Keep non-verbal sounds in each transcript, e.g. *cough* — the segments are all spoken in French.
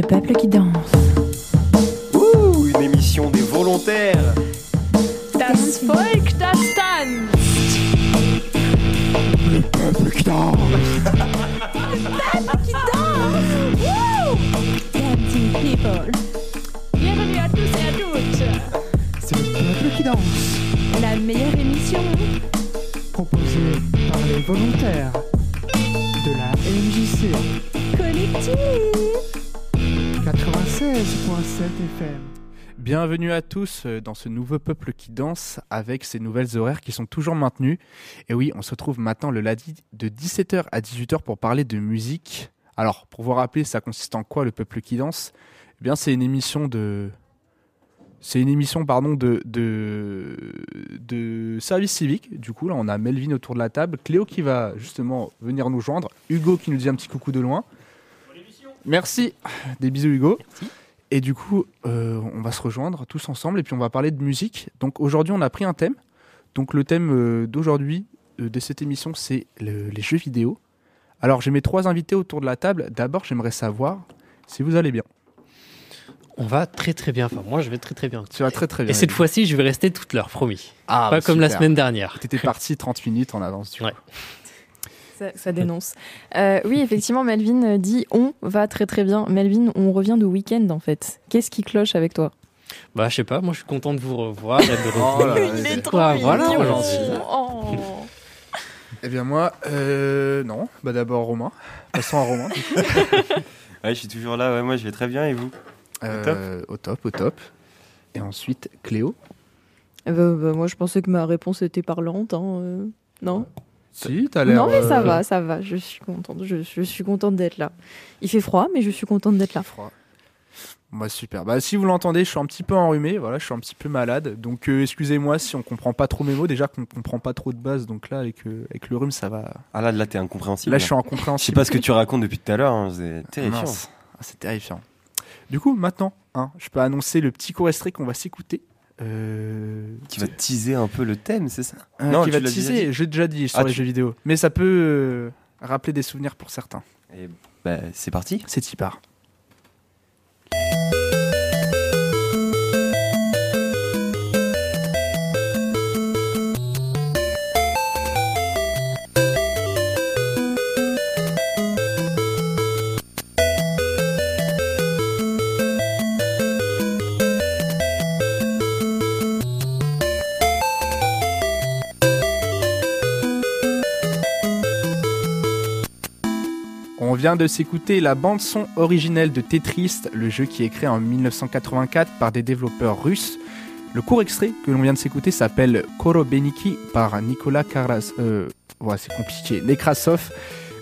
Le peuple qui danse. Ouh, une émission des volontaires. Das Volk, das tanzt. Le peuple qui danse. Dancing people. Bienvenue à tous et à toutes. C'est le peuple qui danse. La meilleure émission. Proposé par les volontaires de la MJC Collective. 96.7 FM. Bienvenue à tous euh, dans ce nouveau peuple qui danse avec ces nouvelles horaires qui sont toujours maintenues. Et oui, on se retrouve maintenant le lundi de 17h à 18h pour parler de musique. Alors, pour vous rappeler, ça consiste en quoi le peuple qui danse? Eh bien, c'est une émission de c'est une émission pardon de, de de service civique. Du coup, là, on a Melvin autour de la table, Cléo qui va justement venir nous joindre, Hugo qui nous dit un petit coucou de loin. Merci. Des bisous Hugo. Et du coup, euh, on va se rejoindre tous ensemble et puis on va parler de musique. Donc aujourd'hui, on a pris un thème. Donc le thème euh, d'aujourd'hui, euh, de cette émission, c'est le- les jeux vidéo. Alors j'ai mes trois invités autour de la table. D'abord, j'aimerais savoir si vous allez bien. On va très très bien. Enfin, moi, je vais très très bien. Tu vas très très bien. Et cette fois-ci, je vais rester toute l'heure, promis. ah, Pas bah, comme la semaine dernière. T'étais parti 30 minutes en avance du Ouais. coup. Ça, ça dénonce. Euh, oui, effectivement, Melvin euh, dit on va très très bien. Melvin, on revient de week-end en fait. Qu'est-ce qui cloche avec toi? Bah, je sais pas. Moi, je suis content de vous revoir. et de Oh là revenir. là, Il est trop quoi, voilà. Oh. Eh bien moi, euh, non. Bah d'abord Romain. Passons à Romain. *laughs* Ouais, je suis toujours là. Ouais, moi, je vais très bien. Et vous? Euh, au top, au top. Et ensuite Cléo. Euh, bah, bah, moi, je pensais que ma réponse était parlante. hein, euh, Non? Si, t'as l'air. Non, mais ça euh, va, ça va. Je suis contente. Je, je suis contente d'être là. Il fait froid, mais je suis contente d'être là. froid. Moi super. Bah si vous l'entendez, je suis un petit peu enrhumé, voilà, je suis un petit peu malade. Donc euh, excusez-moi si on comprend pas trop mes mots. Déjà qu'on comprend pas trop de base, donc là avec, euh, avec le rhume ça va. Ah là, là, t'es incompréhensible. Là je suis Je incompréhensible. sais pas ce que tu racontes depuis tout à l'heure. hein, C'est terrifiant. Ah, c'est terrifiant. Du coup maintenant, hein, je peux annoncer le petit court extrait qu'on va s'écouter. Euh, Qui va teaser un peu le thème, c'est ça euh, Non, qui va teaser. J'ai déjà dit sur Ah, les tu- jeux vidéo, mais ça peut euh, rappeler des souvenirs pour certains. Et bah, c'est parti. C'est y part. Vient de s'écouter la bande-son originelle de Tetris, le jeu qui est créé en 1984 par des développeurs russes. Le court extrait que l'on vient de s'écouter s'appelle Korobeniki par Nicolas Karas... Euh, ouais, c'est compliqué. Nekrasov.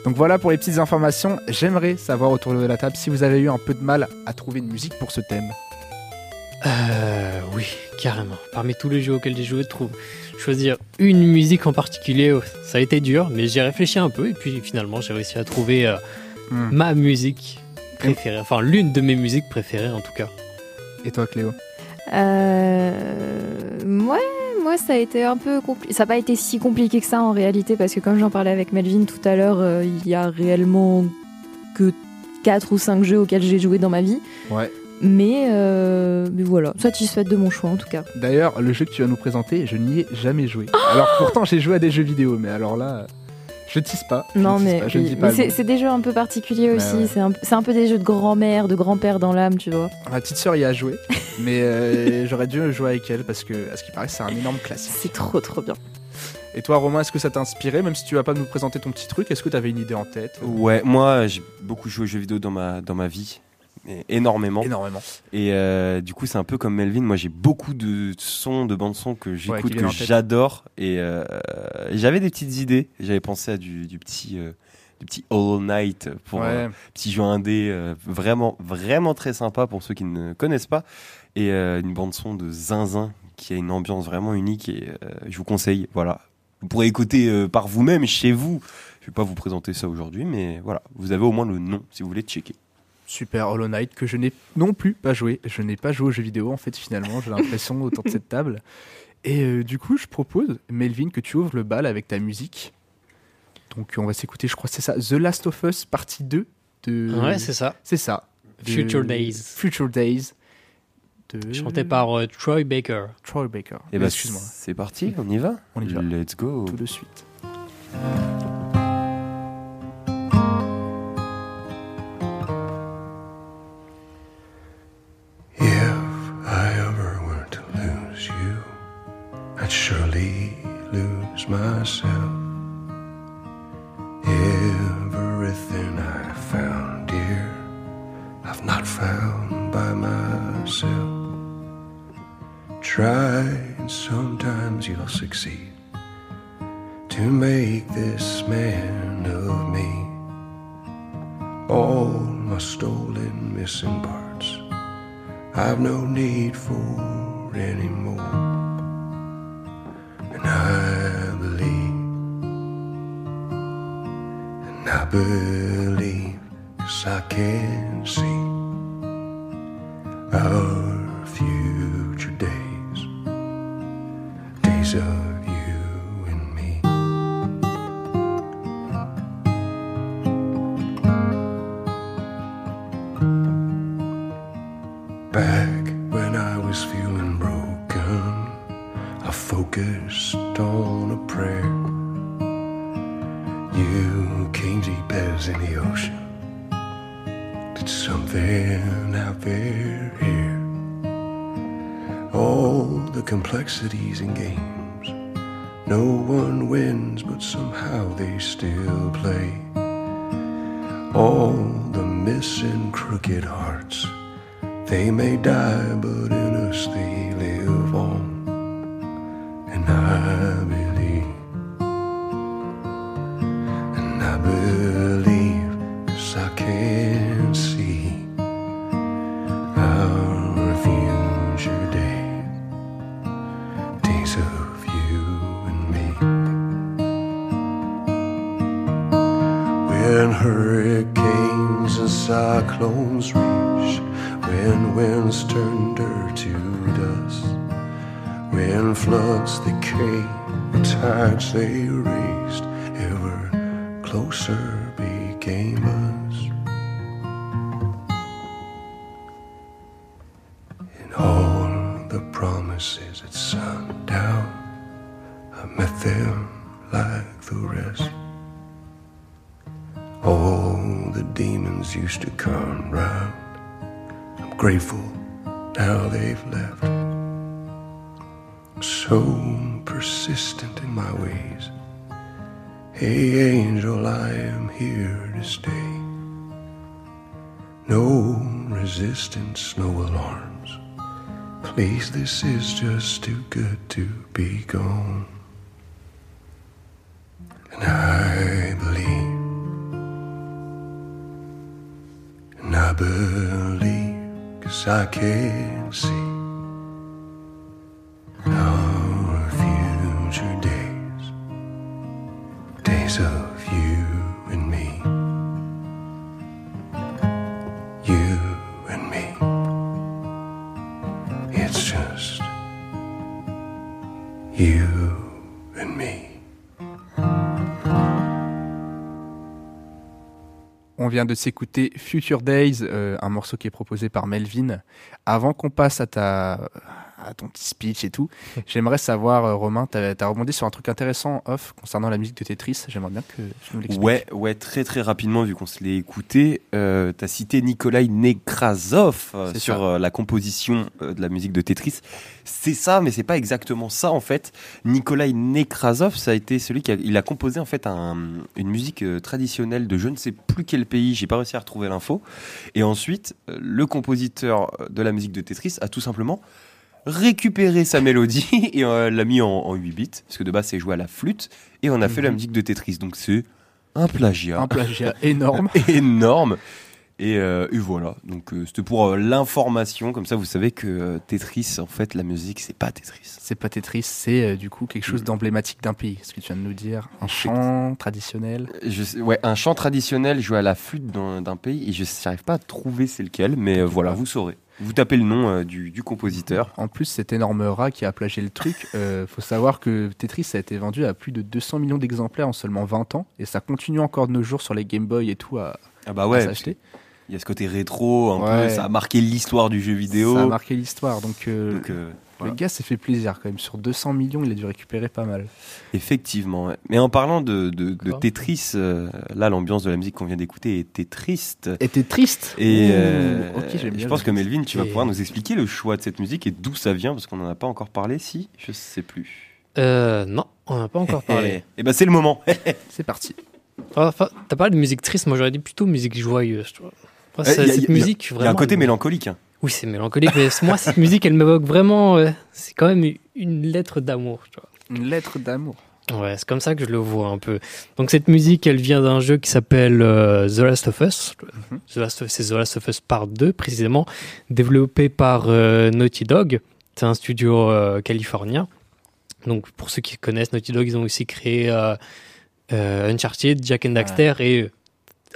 Donc voilà pour les petites informations. J'aimerais savoir autour de la table si vous avez eu un peu de mal à trouver une musique pour ce thème. Euh, oui, carrément. Parmi tous les jeux auxquels j'ai joué, trouve choisir une musique en particulier, oh, ça a été dur, mais j'ai réfléchi un peu et puis finalement, j'ai réussi à trouver euh, Hmm. ma musique préférée. Enfin, l'une de mes musiques préférées en tout cas. Et toi Cléo? Euh, moi, moi, ça a été un peu compliqué. Ça n'a pas été si compliqué que ça en réalité, parce que comme j'en parlais avec Melvin tout à l'heure, euh, il y a réellement que 4 ou 5 jeux auxquels j'ai joué dans ma vie. Ouais. Mais, euh, mais voilà, satisfaite de mon choix en tout cas. D'ailleurs, le jeu que tu vas nous présenter, je n'y ai jamais joué. alors pourtant j'ai joué à des jeux vidéo, mais alors là, je tease pas. Non, mais, oui, c'est des jeux un peu particuliers aussi. ouais. C'est un, c'est un peu des jeux de grand-mère, de grand-père dans l'âme, tu vois. Ma petite sœur y a joué, *laughs* mais euh, j'aurais dû jouer avec elle parce que, à ce qui paraît, c'est un énorme classique. C'est trop, trop bien. Et toi, Romain, est-ce que ça t'a inspiré Même si tu vas pas nous présenter ton petit truc, est-ce que tu avais une idée en tête? Ouais, moi, j'ai beaucoup joué aux jeux vidéo dans ma, dans ma vie. Énormément. Énormément. Et euh, du coup, c'est un peu comme Melvin. Moi, j'ai beaucoup de sons, de bandes son que j'écoute, que j'adore. Et euh, j'avais des petites idées. J'avais pensé à du, du petit, euh, du petit Hollow Knight pour euh, ouais. petit jeu indé, euh, vraiment, vraiment très sympa pour ceux qui ne connaissent pas. Et euh, une bande son de Zinzin qui a une ambiance vraiment unique. Et euh, je vous conseille. Voilà, vous pourrez écouter euh, par vous-même chez vous. Je vais pas vous présenter ça aujourd'hui, mais voilà, vous avez au moins le nom si vous voulez checker. Super Hollow Knight que je n'ai non plus pas joué. Je n'ai pas joué aux jeux vidéo en fait finalement, j'ai l'impression *laughs* autour de cette table. Et euh, du coup, je propose Melvin que tu ouvres le bal avec ta musique. Donc on va s'écouter, je crois c'est ça, The Last of Us partie 2 de Ouais, c'est ça. C'est ça. de Future Days. Future Days. De... Chanté par euh, Troy Baker. Troy Baker. Et bah, Excuse-moi. c'est parti, on y va On y va. Let's go. Tout de suite. Succeed to make this man of me. All my stolen, missing parts. I've no need for anymore. And I believe, and I believe, cause I can see our No resistance, no alarms. Please, this is just too good to be gone. And I believe. And I believe, cause I can see de s'écouter Future Days, euh, un morceau qui est proposé par Melvin. Avant qu'on passe à ta à ton petit speech et tout, j'aimerais savoir, euh, Romain, tu as, rebondi sur un truc intéressant off concernant la musique de Tetris. J'aimerais bien que tu nous l'expliques. Ouais, ouais, très très rapidement, vu qu'on se l'est écouté, euh, tu as cité Nikolai Nekrasov euh, sur euh, la composition de la musique de Tetris. C'est ça, mais c'est pas exactement ça en fait. Nikolai Nekrasov, ça a été celui qui a, il a composé en fait un- une musique traditionnelle de je ne sais plus quel pays, j'ai pas réussi à retrouver l'info. Et ensuite, le compositeur de la musique de Tetris a tout simplement récupéré sa mélodie *laughs* et euh, l'a mis en, en 8 bits, parce que de base c'est joué à la flûte, et on a fait la Mhm. musique de Tetris. Donc c'est un plagiat Un plagiat *laughs* énorme. *laughs* énorme. Et, euh, et voilà, donc euh, c'était pour euh, l'information, comme ça vous savez que euh, Tetris, en fait, la musique, c'est pas Tetris. C'est pas Tetris, c'est du coup quelque chose Mm. d'emblématique d'un pays. Ce que tu viens de nous dire, un chant traditionnel? Je sais- ouais, un chant traditionnel joué à la flûte d'un pays, et je n'arrive pas à trouver c'est lequel, mais voilà, vous saurez. Vous tapez le nom euh, du, du compositeur. En plus, cet énorme rat qui a plagié le truc, euh, faut savoir que Tetris a été vendu à plus de 200 millions d'exemplaires en seulement 20 ans, et ça continue encore de nos jours sur les Game Boy et tout à, Ah bah à s'acheter. Il y a ce côté rétro, un Ouais. peu, ça a marqué l'histoire du jeu vidéo. Ça a marqué l'histoire. Donc, euh, Donc, euh, le gars s'est fait plaisir quand même. Sur 200 millions, il a dû récupérer pas mal. Effectivement. Mais en parlant de, de, de D'accord. Tetris, euh, là, l'ambiance de la musique qu'on vient d'écouter était triste. Et t'es triste Et euh, je pense que Melvin, tu vas pouvoir nous expliquer le choix de cette musique et d'où ça vient, parce qu'on n'en a pas encore parlé, si Je sais plus. Euh, non, on n'a pas encore parlé. *laughs* Et ben c'est le moment. *laughs* C'est parti. Enfin, t'as parlé de musique triste, moi j'aurais dit plutôt musique joyeuse. Tu vois. Moi, Eh, ça- y a- cette y a- musique, Il y a un vraiment, côté mélancolique. hein. Oui, c'est mélancolique, mais moi, cette musique, elle m'évoque vraiment. euh, c'est quand même une lettre d'amour. Une lettre d'amour. Ouais, c'est comme ça que je le vois un peu. Donc cette musique, elle vient d'un jeu qui s'appelle euh, The Last of Us. Mhm. The Last of- c'est The Last of Us Part 2 précisément, développé par euh, Naughty Dog. C'est un studio euh, californien. Donc pour ceux qui connaissent Naughty Dog, ils ont aussi créé Uncharted, Jack and Daxter et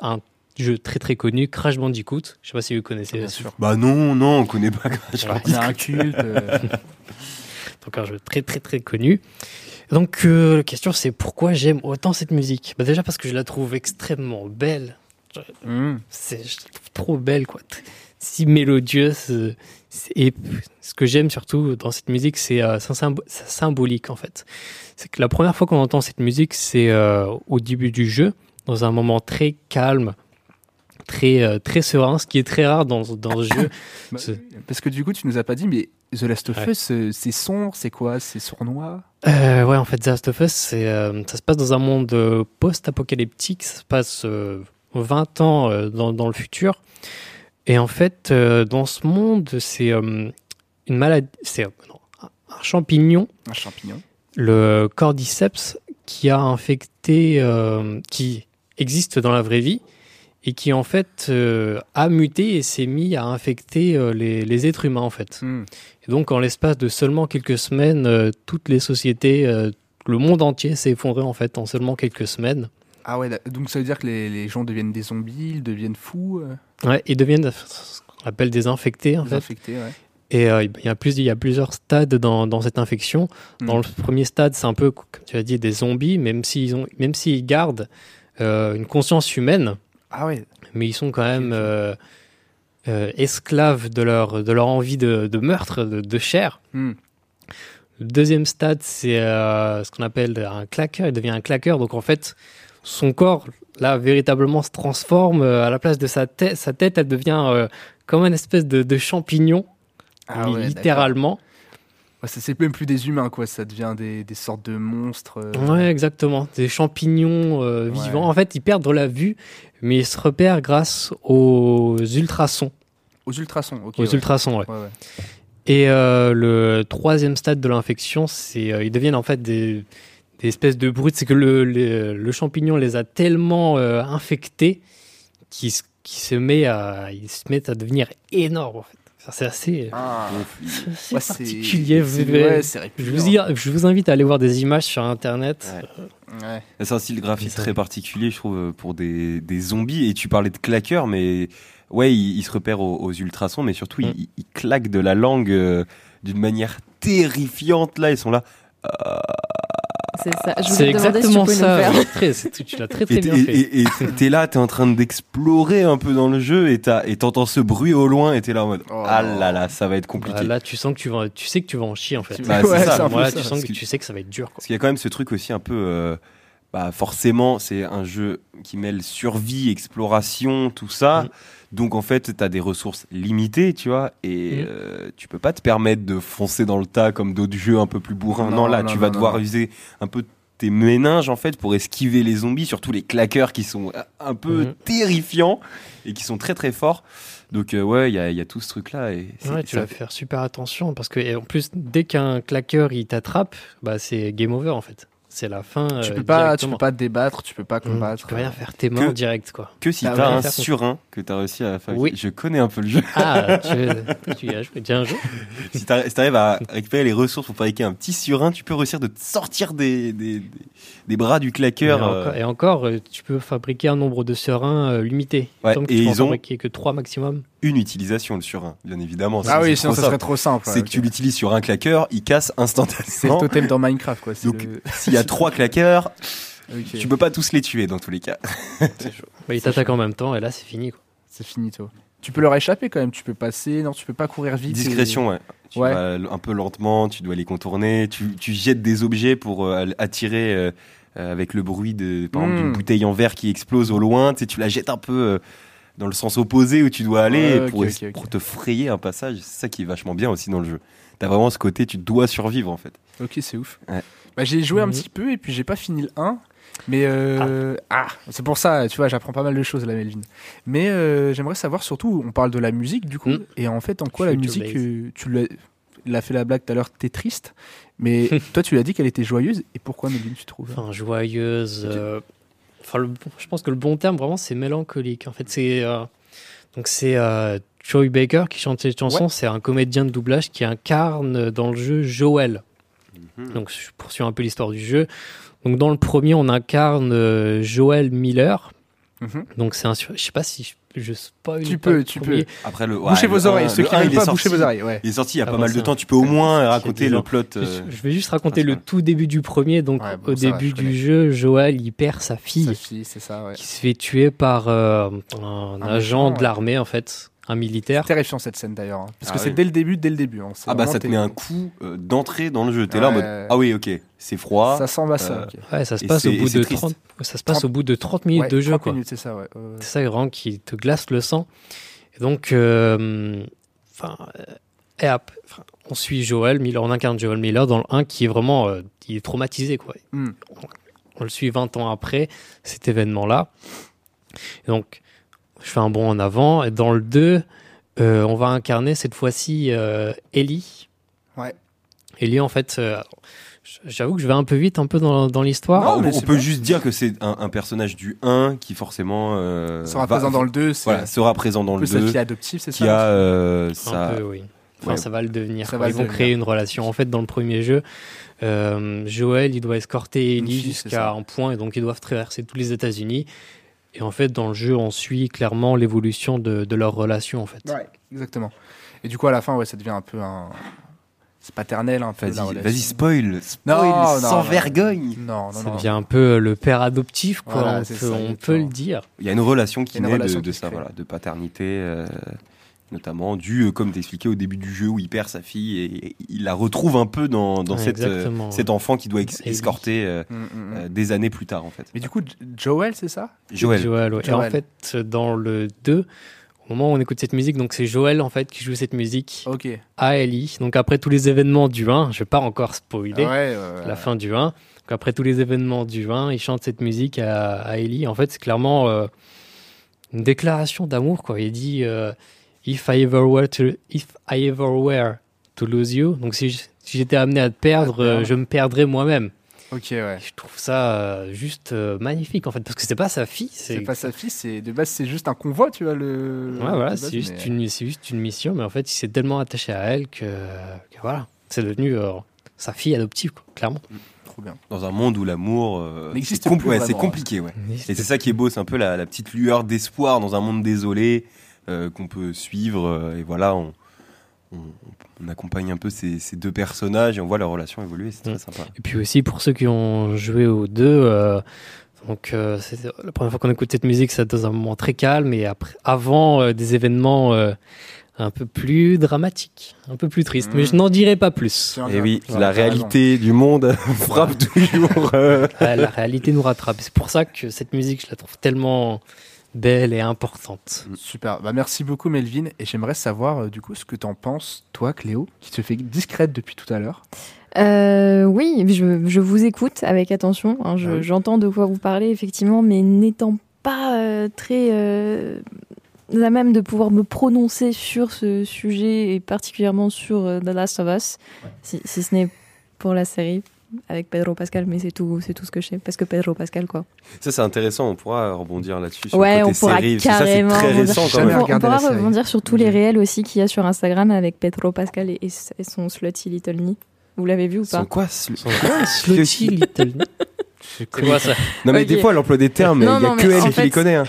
un jeu très très connu, Crash Bandicoot. Je sais pas si vous connaissez. Bien sûr. Bah non, non, on connaît pas Crash. Bandicoot. A un culte. euh, *laughs* Donc un jeu très très très connu. Donc euh, la question c'est pourquoi j'aime autant cette musique? Bah, Déjà parce que je la trouve extrêmement belle. hmm. C'est je la trouve trop belle quoi. *laughs* Si mélodieuse. c'est- Et ce que j'aime surtout dans cette musique c'est euh, sa symbo- sa symbolique en fait. C'est que la première fois qu'on entend cette musique c'est euh, au début du jeu dans un moment très calme. Très, euh, très serein, ce qui est très rare dans, dans ce jeu. *laughs* Bah, Parce que du coup, tu nous as pas dit, mais The Last of. Us, euh, c'est sombre, c'est quoi? C'est sournois? Euh, ouais, en fait, The Last of Us, euh, ça se passe dans un monde post-apocalyptique. Ça se passe euh, 20 ans dans, dans le futur. Et en fait, dans ce monde, c'est une maladie, c'est un- champignon, Un champignon. le cordyceps, qui a infecté, qui existe dans la vraie vie et qui en fait euh, a muté et s'est mis à infecter euh, les, les êtres humains en fait. Hmm. Et donc, en l'espace de seulement quelques semaines, euh, toutes les sociétés, le monde entier s'est effondré en fait en seulement quelques semaines. Ah ouais, donc ça veut dire que les, les gens deviennent des zombies, ils deviennent fous, Ouais, ils deviennent ce qu'on appelle des infectés en fait. infectés, ouais. Et il y, a plus, il y a plusieurs stades dans, dans cette infection. Dans Mm. le premier stade, c'est un peu, comme tu as dit, des zombies, même s'ils ont, même s'ils gardent une conscience humaine, Ah ouais, mais ils sont quand même euh, euh, esclaves de leur, de leur envie de, de meurtre, de, de chair. Hmm. Le deuxième stade, c'est euh, ce qu'on appelle un claqueur. Il devient un claqueur. Donc en fait, son corps, là, véritablement se transforme. à la place de sa tête, sa tête, elle devient comme une espèce de, de champignon, Ah ouais, littéralement. C'est même plus des humains, quoi. Ça devient des, des sortes de monstres. euh, Ouais, exactement. Des champignons euh, Ouais. vivants. En fait, ils perdent la vue, mais ils se repèrent grâce aux ultrasons. Aux ultrasons, ok. Aux ouais. ultrasons, ouais. Et euh, le troisième stade de l'infection, c'est euh, ils deviennent en fait des, des espèces de brutes. C'est que le, le, le champignon les a tellement infectés qu'ils se met à ils se mettent à devenir énormes. En fait. C'est assez, Ah. Ouais, particulier. Ouais, je, vous y- je vous invite à aller voir des images sur internet. Ouais. Ouais. C'est un style graphique très particulier, je trouve, euh, pour des, des zombies. Et tu parlais de claqueurs, mais ouais, ils, ils se repèrent aux, aux ultrasons, mais surtout, Mm. ils, ils claquent de la langue euh, d'une manière terrifiante. Là, ils sont là. C'est ça. Je C'est voulais te demander si tu exactement nous ça. faire. Très- tu l'as très très Et bien fait. et- t'es là, t'es en train d'explorer un peu dans le jeu, et t'as- et t'entends ce bruit au loin, et t'es là en mode Oh. Ah là là, ça va être compliqué. Bah, là, tu sens que tu vas, tu sais que tu vas en chier en fait. Tu- Bah, Ouais, ça. tu sens que que- tu sais que ça va être dur. Quoi. Parce qu'il y a quand même ce truc aussi un peu. euh, bah forcément, c'est un jeu qui mêle survie, exploration, tout ça. Mm. Donc en fait, tu as des ressources limitées, tu vois, et Mm. euh, tu peux pas te permettre de foncer dans le tas comme d'autres jeux un peu plus bourrins. Non, Non, là, non, tu non, vas non, devoir non. user un peu tes méninges en fait pour esquiver les zombies, surtout les claqueurs qui sont euh, un peu Mhm. terrifiants et qui sont très très forts. Donc euh, ouais, il y a, il y a tout ce truc là et Ouais, tu vas fait- faire super attention parce que et en plus dès qu'un claqueur il t'attrape, bah c'est game over en fait. C'est la fin. Tu euh, peux pas, tu peux pas te débattre, tu peux pas Mmh, combattre. tu peux rien faire tes mains Que- direct quoi. que si t'as un faire- surin que t'as réussi à fabriquer. Oui. Je connais un peu le jeu. Ah, *laughs* tu, tu y as joué déjà un jour? Si si t'arrives à récupérer les ressources pour fabriquer un petit surin, tu peux réussir de te sortir des, des, des, des bras du et claqueur. euh, et encore, euh, tu peux fabriquer un nombre de serins euh, limité. Ouais, et tu peux en ils ont- fabriquer que 3 maximum. une utilisation le surin, bien évidemment. Ah oui, sinon ça simple. serait trop simple. C'est que tu l'utilises sur un claqueur, il casse C'est le instantanément. totem dans Minecraft, quoi. Donc, le- S'il y a trois claqueurs, *laughs* Ok. tu peux pas tous les tuer dans tous les cas. Bah, il t'attaque en même temps et là c'est fini. Quoi. C'est finito. Tu peux leur échapper quand même, tu peux passer, non, tu peux pas courir vite. et- Discrétion, ouais. Tu Ouais. vas un peu lentement, tu dois les contourner, tu, tu jettes des objets pour euh, attirer euh, euh, avec le bruit de, par exemple, Mm. d'une bouteille en verre qui explose au loin, tu, sais, tu la jettes un peu euh, dans le sens opposé où tu dois aller pour, te frayer un passage. C'est ça qui est vachement bien aussi dans le jeu. T'as vraiment ce côté, tu dois survivre en fait. Ok, c'est ouf. Ouais. Bah, j'ai joué un Mhm. petit peu et puis j'ai pas fini le 1. Mais euh, ah, c'est pour ça, tu vois, j'apprends pas mal de choses là, Melvin. Mais euh, j'aimerais savoir surtout, on parle de la musique du coup, Mhm. et en fait, en quoi la musique, euh, tu l'as, fait la blague tout à l'heure, t'es triste, mais *laughs* toi tu l'as dit qu'elle était joyeuse, et pourquoi Melvin tu trouves? Enfin, joyeuse. Enfin, le- je pense que le bon terme, vraiment, c'est mélancolique. En fait, c'est. euh, Donc, c'est euh, Troy Baker qui chante cette chanson. Ouais. C'est un comédien de doublage qui incarne dans le jeu Joel. Mhm. Donc, je poursuis un peu l'histoire du jeu. Donc, dans le premier, on incarne euh, Joel Miller. Mhm. Donc, c'est un. sur- Je sais pas si je, je spoil. Tu pas peux, le tu premier. peux. Après le, Bouchez vos le oreilles, un- ceux le qui veulent pas, sorti- bouchez vos oreilles. Ouais. Il est sorti il y a pas Avant mal de temps. Tu peux au moins raconter le plot. Je- euh, Je vais juste raconter le principal. tout début du premier. Donc, Ouais, bon, au va, début je du connais. jeu, Joel, il perd sa fille. Sa fille, c'est ça, ouais. qui se fait tuer par euh, un, Un agent méchant, de l'armée en fait, un militaire. Terrifiant cette scène d'ailleurs, hein, parce Ah que c'est dès le début, dès le début. hein, c'est Ah bah ça te met un coup euh, d'entrée dans le jeu. T'es là en Ouais. mode ah oui ok c'est froid. Ça sent à ça. Euh. Ouais, ça se passe au c'est- bout c'est de triste. 30 ça se passe 30 au bout de 30 minutes Ouais, de jeu 30 quoi. minutes, c'est ça, ouais. ouais, ouais. C'est ça vraiment qui te glace le sang. Et donc euh, enfin euh, et on suit Joel Miller, on incarne Joel Miller dans le 1 qui est vraiment euh, il est traumatisé quoi. Hmm. On le suit 20 ans après cet événement-là. Et donc, je fais un bond en avant. Et dans le 2, euh, on va incarner cette fois-ci euh, Ellie. Ouais. Ellie, en fait, euh, j'avoue que je vais un peu vite un peu dans, dans l'histoire. Ah, on, on peut juste dire que c'est un, un personnage du 1 qui forcément euh, sera va- présent dans le 2, c'est voilà, sera présent dans le peu sa 2 fille adoptive, c'est qui ça a euh, Un peu, oui. Enfin, Ouais. ça va le devenir. Ça va Ils le vont devenir. créer une relation. En fait, dans le premier jeu, euh, Joel, il doit escorter Ellie jusqu'à ça. un point, et donc ils doivent traverser tous les États-Unis. Et en fait, dans le jeu, on suit clairement l'évolution de, de leur relation, en fait. Ouais, exactement. Et du coup, à la fin, ouais, ça devient un peu un. C'est paternel, un peu. la Vas-y, vas-y, spoil, spoil Non, sans non, non. vergogne. Non, non, Ça devient un peu le père adoptif, quoi. Voilà, on peut, ça, on peut le dire. Il y a une relation qui naît de, de ça, voilà, de paternité, euh, notamment dû, euh, comme t'expliquais au début du jeu, où il perd sa fille et il la retrouve un peu dans, dans Ouais, cette, euh, cet enfant qui doit ex- escorter euh, Mm, mm, mm. euh, des années plus tard, en fait. Mais du coup, Joel, c'est ça? Joël. Joël, ouais. Et en fait, dans le 2, au moment où on écoute cette musique, donc c'est Joël en fait qui joue cette musique à Ellie. Donc après tous les événements du 1, je vais pas encore spoiler ouais, ouais. la fin du 1. Donc après tous les événements du 1, il chante cette musique à, à Ellie. En fait, c'est clairement euh, une déclaration d'amour quoi. Il dit euh, If I ever were to if I ever were to lose you. Donc si j'étais amené à te perdre, euh, je me perdrais moi-même. Ok, ouais. Et Je trouve ça euh, juste euh, magnifique en fait parce que c'est pas sa fille, C'est pas sa fille, c'est de base c'est juste un convoi, tu vois le. Ouais, voilà, c'est juste, mais- une, c'est juste une mission, mais en fait, il s'est tellement attaché à elle que, que voilà, c'est devenu euh, sa fille adoptive, quoi, clairement. Trop bien. Dans un monde où l'amour, euh, N'existe c'est compl- ouais, c'est vraiment, compliqué, ouais. Et c'est ça qui est beau, c'est un peu la, la petite lueur d'espoir dans un monde désolé qu'on peut suivre. euh, et voilà, on, on, on accompagne un peu ces, ces deux personnages et on voit leur relation évoluer, c'est très Mm. sympa. Et puis aussi, pour ceux qui ont joué aux deux, euh, donc euh, c'est la première fois qu'on écoute cette musique, c'est dans un moment très calme, et après, avant euh, des événements euh, un peu plus dramatiques, un peu plus tristes. Mm. Mais je n'en dirai pas plus. Et oui, voilà, la raison. réalité du monde *laughs* frappe toujours. euh, Ouais, la réalité nous rattrape. C'est pour ça que cette musique, je la trouve tellement belle et importante. Super. Bah, merci beaucoup, Melvin. Et j'aimerais savoir, euh, du coup, ce que t'en penses, toi, Cléo, qui te fait discrète depuis tout à l'heure. Euh, oui, je, je vous écoute avec attention. hein, je- Ah oui. J'entends de quoi vous parlez, effectivement, mais n'étant pas euh, très euh, à même de pouvoir me prononcer sur ce sujet et particulièrement sur euh, The Last of Us, si, si ce n'est pour la série avec Pedro Pascal, mais c'est tout, c'est tout ce que je sais, parce que Pedro Pascal, quoi. Ça, c'est intéressant, on pourra rebondir là-dessus. Sur Ouais, le on pourra série, ça, carrément très rebondir. récent quand Jamais on, même. on regardé pourra rebondir sur tous les réels aussi qu'il y a sur Instagram avec Pedro Pascal et, et son slutty little knee. Vous l'avez vu ou pas Sans quoi Slutty *laughs* Little. C'est quoi ça Non, mais des fois, elle emploie des termes, mais Non, il y a non, que elle qui fait- les connaît. hein.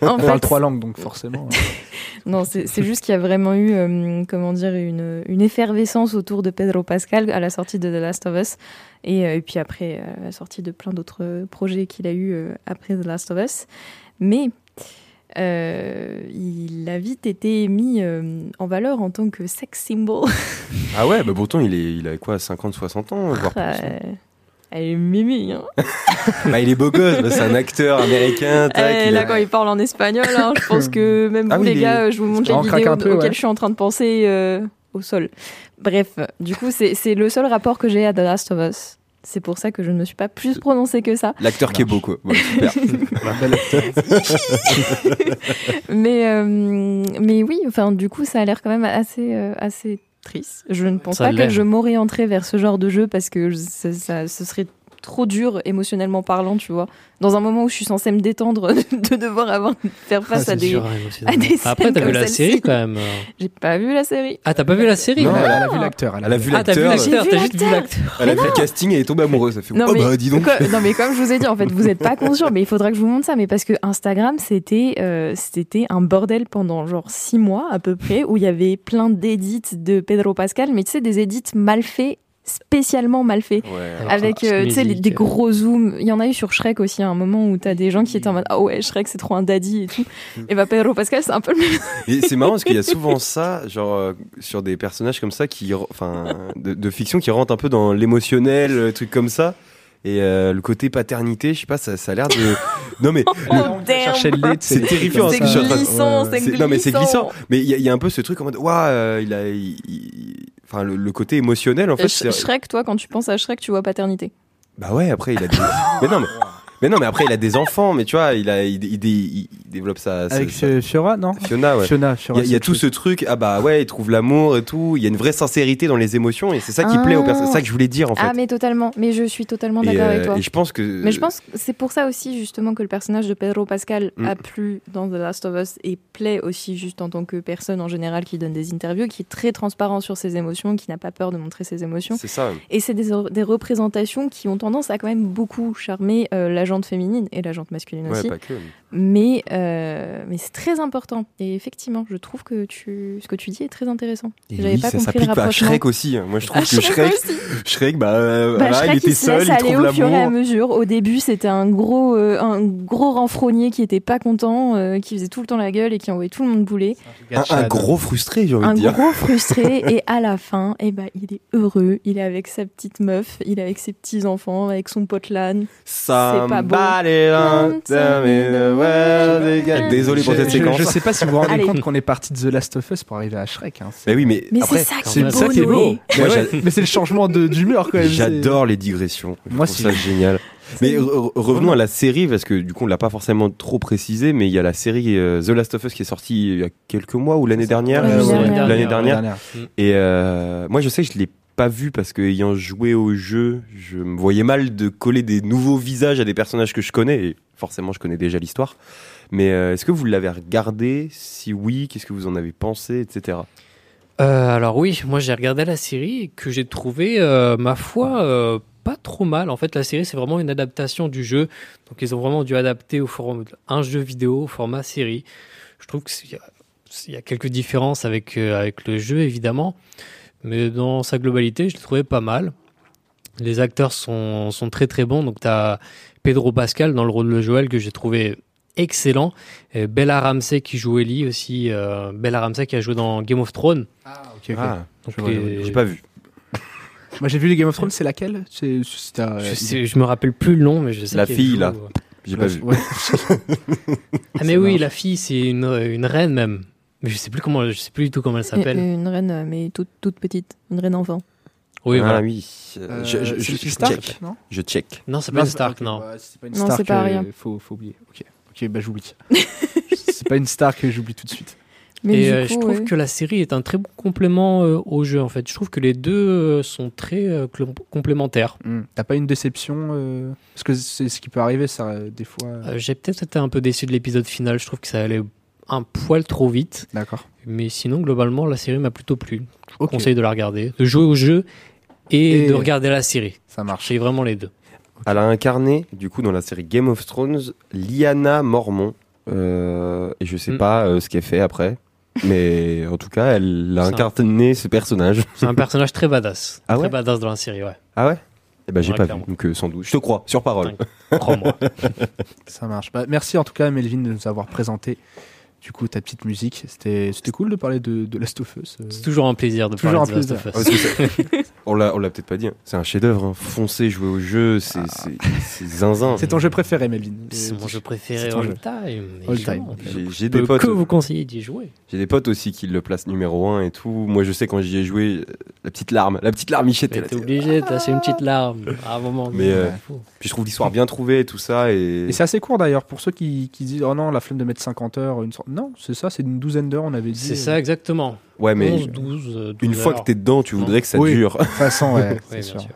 En On fait, parle trois langues, donc forcément. euh, *laughs* Non, c'est juste qu'il y a vraiment eu, euh, comment dire, une, une effervescence autour de Pedro Pascal à la sortie de The Last of Us. Et, euh, et puis après, euh, à la sortie de plein d'autres projets qu'il a eu euh, après The Last of Us. Mais euh, il a vite été mis euh, en valeur en tant que sex symbol. Ah ouais, bah pourtant il est, il a quoi, 50, 60 ans, voire plus. Euh, Elle est mémé, hein. *laughs* Bah il est beau gosse, bah, c'est un acteur américain. *laughs* tac, Eh, là, a- quand il parle en espagnol, hein, je pense que même Ah vous, les est- gars, je vous montre On les vidéos peu, auxquelles ouais. je suis en train de penser euh, au sol. Bref, du coup, c'est c'est le seul rapport que j'ai à The Last of Us. C'est pour ça que je ne me suis pas plus prononcée que ça. L'acteur qui est beau quoi. Ouais, super. *laughs* Mais, euh, mais oui, enfin, du coup, ça a l'air quand même assez, euh, assez triste. Je ne pense Ça pas que je m'orienterais vers ce genre de jeu parce que je- ça, ça- ce serait trop dur émotionnellement parlant, tu vois. Dans un moment où je suis censée me détendre *laughs* de devoir avoir faire face Ah, à c'est des. dur, hein, à des Après, t'as vu la série quand même. J'ai pas vu la série. Ah, t'as pas vu la série Non, Elle, a vu l'acteur. Elle a vu Ah, t'as vu l'acteur. t'as vu juste vu l'acteur. Elle a vu le casting et elle est tombée amoureuse. Ça fait Non, oh mais, bah dis donc. non mais comme je vous ai dit en fait vous êtes pas conscient mais il faudra que je vous montre ça mais parce que Instagram c'était euh, c'était un bordel pendant genre six mois à peu près où il y avait plein d'édits de Pedro Pascal mais tu sais des édits mal faits spécialement mal Ouais. avec euh, tu sais les- musique, des euh. gros zooms il y en a eu sur Shrek aussi à un moment où t'as des gens qui étaient en mode ah ouais Shrek c'est trop un daddy et tout et bah Pedro Pascal c'est un peu le même *laughs* c'est marrant parce qu'il y a souvent ça, genre euh, sur des personnages comme ça qui, de, de fiction qui rentrent un peu dans l'émotionnel, euh, trucs comme ça. Et euh, le côté paternité, je sais pas, ça, ça a l'air de. Non mais *laughs* oh le lait, C'est terrifiant, c'est glissant Ouais, ouais. non, mais c'est glissant. Mais il y, a- il y a un peu ce truc en mode, waouh, il a, il- enfin le, le côté émotionnel en fait. Sh- c'est- Shrek toi quand tu penses à Shrek tu vois paternité Bah ouais, après il a des. *laughs* mais non mais. Mais non, mais après il a des enfants, mais tu vois, il a, il, il- il- il développe sa, Avec sa- Fiora, non Fiona, ouais. Fiona, Il y a, il y a c'est tout ce truc, ah bah ouais, il trouve l'amour et tout. Il y a une vraie sincérité dans les émotions et c'est ça qui Ah. plaît aux personnes. C'est ça que je voulais dire en fait. ah mais totalement mais je suis totalement d'accord avec euh, toi et je pense que. Mais je pense que c'est pour ça aussi justement que le personnage de Pedro Pascal Mm. a plu dans The Last of Us et plaît aussi juste en tant que personne en général qui donne des interviews, qui est très transparent sur ses émotions, qui n'a pas peur de montrer ses émotions. C'est ça. Et c'est des, des représentations qui ont tendance à quand même beaucoup charmer euh, la jante féminine et la jante masculine Ouais, aussi. pas que. Mais, euh, mais c'est très important. Et effectivement, je trouve que tu, ce que tu dis est très intéressant. J'avais oui, pas ça compris le s'applique pas à rapprochement. Shrek aussi. hein. Moi je trouve Ah, que Shrek. Shrek, bah, euh, Bah, voilà, Shrek, il était il se seul, il trouve au fur et à mesure. Au début, c'était un gros, euh, un gros renfrogné qui était pas content, euh, qui faisait tout le temps la gueule et qui envoyait tout le monde bouler. Un, un gros frustré, j'ai envie Un de dire. gros *laughs* frustré. et à la fin, eh ben, il est heureux. Il est avec sa petite meuf, il est avec ses petits enfants, avec son pote l'âne. Ça pas beau. Désolé pour Je, cette je- séquence. je sais pas si vous vous rendez Allez. compte qu'on est parti de The Last of Us pour arriver à Shrek. hein. C'est- Mais oui, mais, Mais après, c'est ça qui est beau, ça qui est beau. Noé. Mais, Moi, ouais, mais c'est le changement de- d'humeur quand même. J'adore les digressions. Je Moi trouve aussi. ça génial. *laughs* Mais re- re- revenons à la série parce que du coup on l'a pas forcément trop précisé, mais il y a la série euh, The Last of Us qui est sortie il y a quelques mois ou l'année dernière. L'année je dernière. L'année dernière. dernière. Et euh, moi je sais que je l'ai pas vu parce que ayant joué au jeu, je me voyais mal de coller des nouveaux visages à des personnages que je connais et forcément je connais déjà l'histoire. Mais euh, est-ce que vous l'avez regardé? Si oui, qu'est-ce que vous en avez pensé, etc. Euh, alors oui, moi j'ai regardé la série que j'ai trouvé, euh, ma foi, pas trop mal. En fait, la série c'est vraiment une adaptation du jeu, donc ils ont vraiment dû adapter au un jeu vidéo au format série. Je trouve qu'il y a, quelques différences avec avec le jeu évidemment, mais dans sa globalité, je l'ai trouvé pas mal. Les acteurs sont, sont très très bons. Donc tu as Pedro Pascal dans le rôle de Joël que j'ai trouvé excellent. Et Bella Ramsey qui joue Ellie aussi. euh, Bella Ramsey qui a joué dans Game of Thrones. Ah, ok, ok. Ah, Je je les- j'ai pas vu. *laughs* Moi j'ai vu les Game of Thrones, c'est laquelle? C'est c'était, euh, Je, sais, je me rappelle plus le nom, mais je sais La fille, joue, là. euh. J'ai pas vu. Ouais. *laughs* Ah mais oui, la fille, c'est une, une reine même. Mais je sais plus comment, je sais plus du tout comment elle s'appelle. Une reine, mais toute, toute petite. Une reine enfant. Oui, ah voilà. oui. Euh, je, je, je- Stark, check. non Je check. Non, c'est pas une Stark, ok, non. bah, c'est pas une Non, Stark. c'est pas euh, rien. Faut, faut oublier. Ok, ok, bah j'oublie. *laughs* c'est pas une Stark, j'oublie tout de suite. Mais Et euh, coup, je trouve ouais. que la série est un très bon complément euh, au jeu en fait. Je trouve que les deux euh, sont très euh, complémentaires. Hmm. T'as pas une déception euh, Parce que c'est ce qui peut arriver, ça, euh, des fois. Euh, J'ai peut-être été un peu déçu de l'épisode final. Je trouve que ça allait un poil trop vite. D'accord. Mais sinon, globalement, la série m'a plutôt plu. Je Ok. conseille de la regarder, de jouer au jeu et, Et- de regarder la série. Ça marche. C'est vraiment les deux. Elle a incarné, du coup, dans la série Game of Thrones, Lyanna Mormont. Euh, et je sais Mm. pas euh, ce qu'elle fait après. Mais en tout cas, elle *laughs* a un- incarné ce personnage. C'est un personnage très badass. *laughs* Ah très ouais badass dans la série, ouais. Ah ouais? Eh ben, j'ai Ouais, pas clairement. vu, donc euh, sans doute. Je te crois, sur parole. Crois-moi. *laughs* Ça marche. Bah, merci en tout cas, Melvin, de nous avoir présenté du coup ta petite musique. C'était c'était cool de parler de, de Last of Us. euh. C'est toujours un plaisir de Toujours parler un de The Last plaisir. of Us. On l'a, on l'a peut-être pas dit. hein. C'est un chef-d'œuvre. Hein. Foncez, jouer au jeu, c'est, c'est, c'est zinzin. C'est ton jeu préféré, Melvin. C'est mon jeu préféré all jeu. time. All time. J'ai, des potes. que vous conseiller d'y jouer. J'ai des potes aussi qui le placent numéro 1 et tout. Moi, je sais quand j'y ai joué, euh, la petite larme, la petite larmichette. Mais elle t'es obligé de lâcher une petite larme à un moment. Mais, euh. Puis je trouve l'histoire bien trouvée et tout ça. Et, Et c'est assez court d'ailleurs pour ceux qui, qui disent oh non la flemme de mettre 50 heures une sorte- non c'est ça c'est une douzaine d'heures on avait dit C'est ça exactement. Ouais, mais 11, 12, euh, 12 une fois heures. que t'es dedans, tu voudrais que ça Oui. dure. de toute façon ouais, *laughs* c'est sûr. sûr.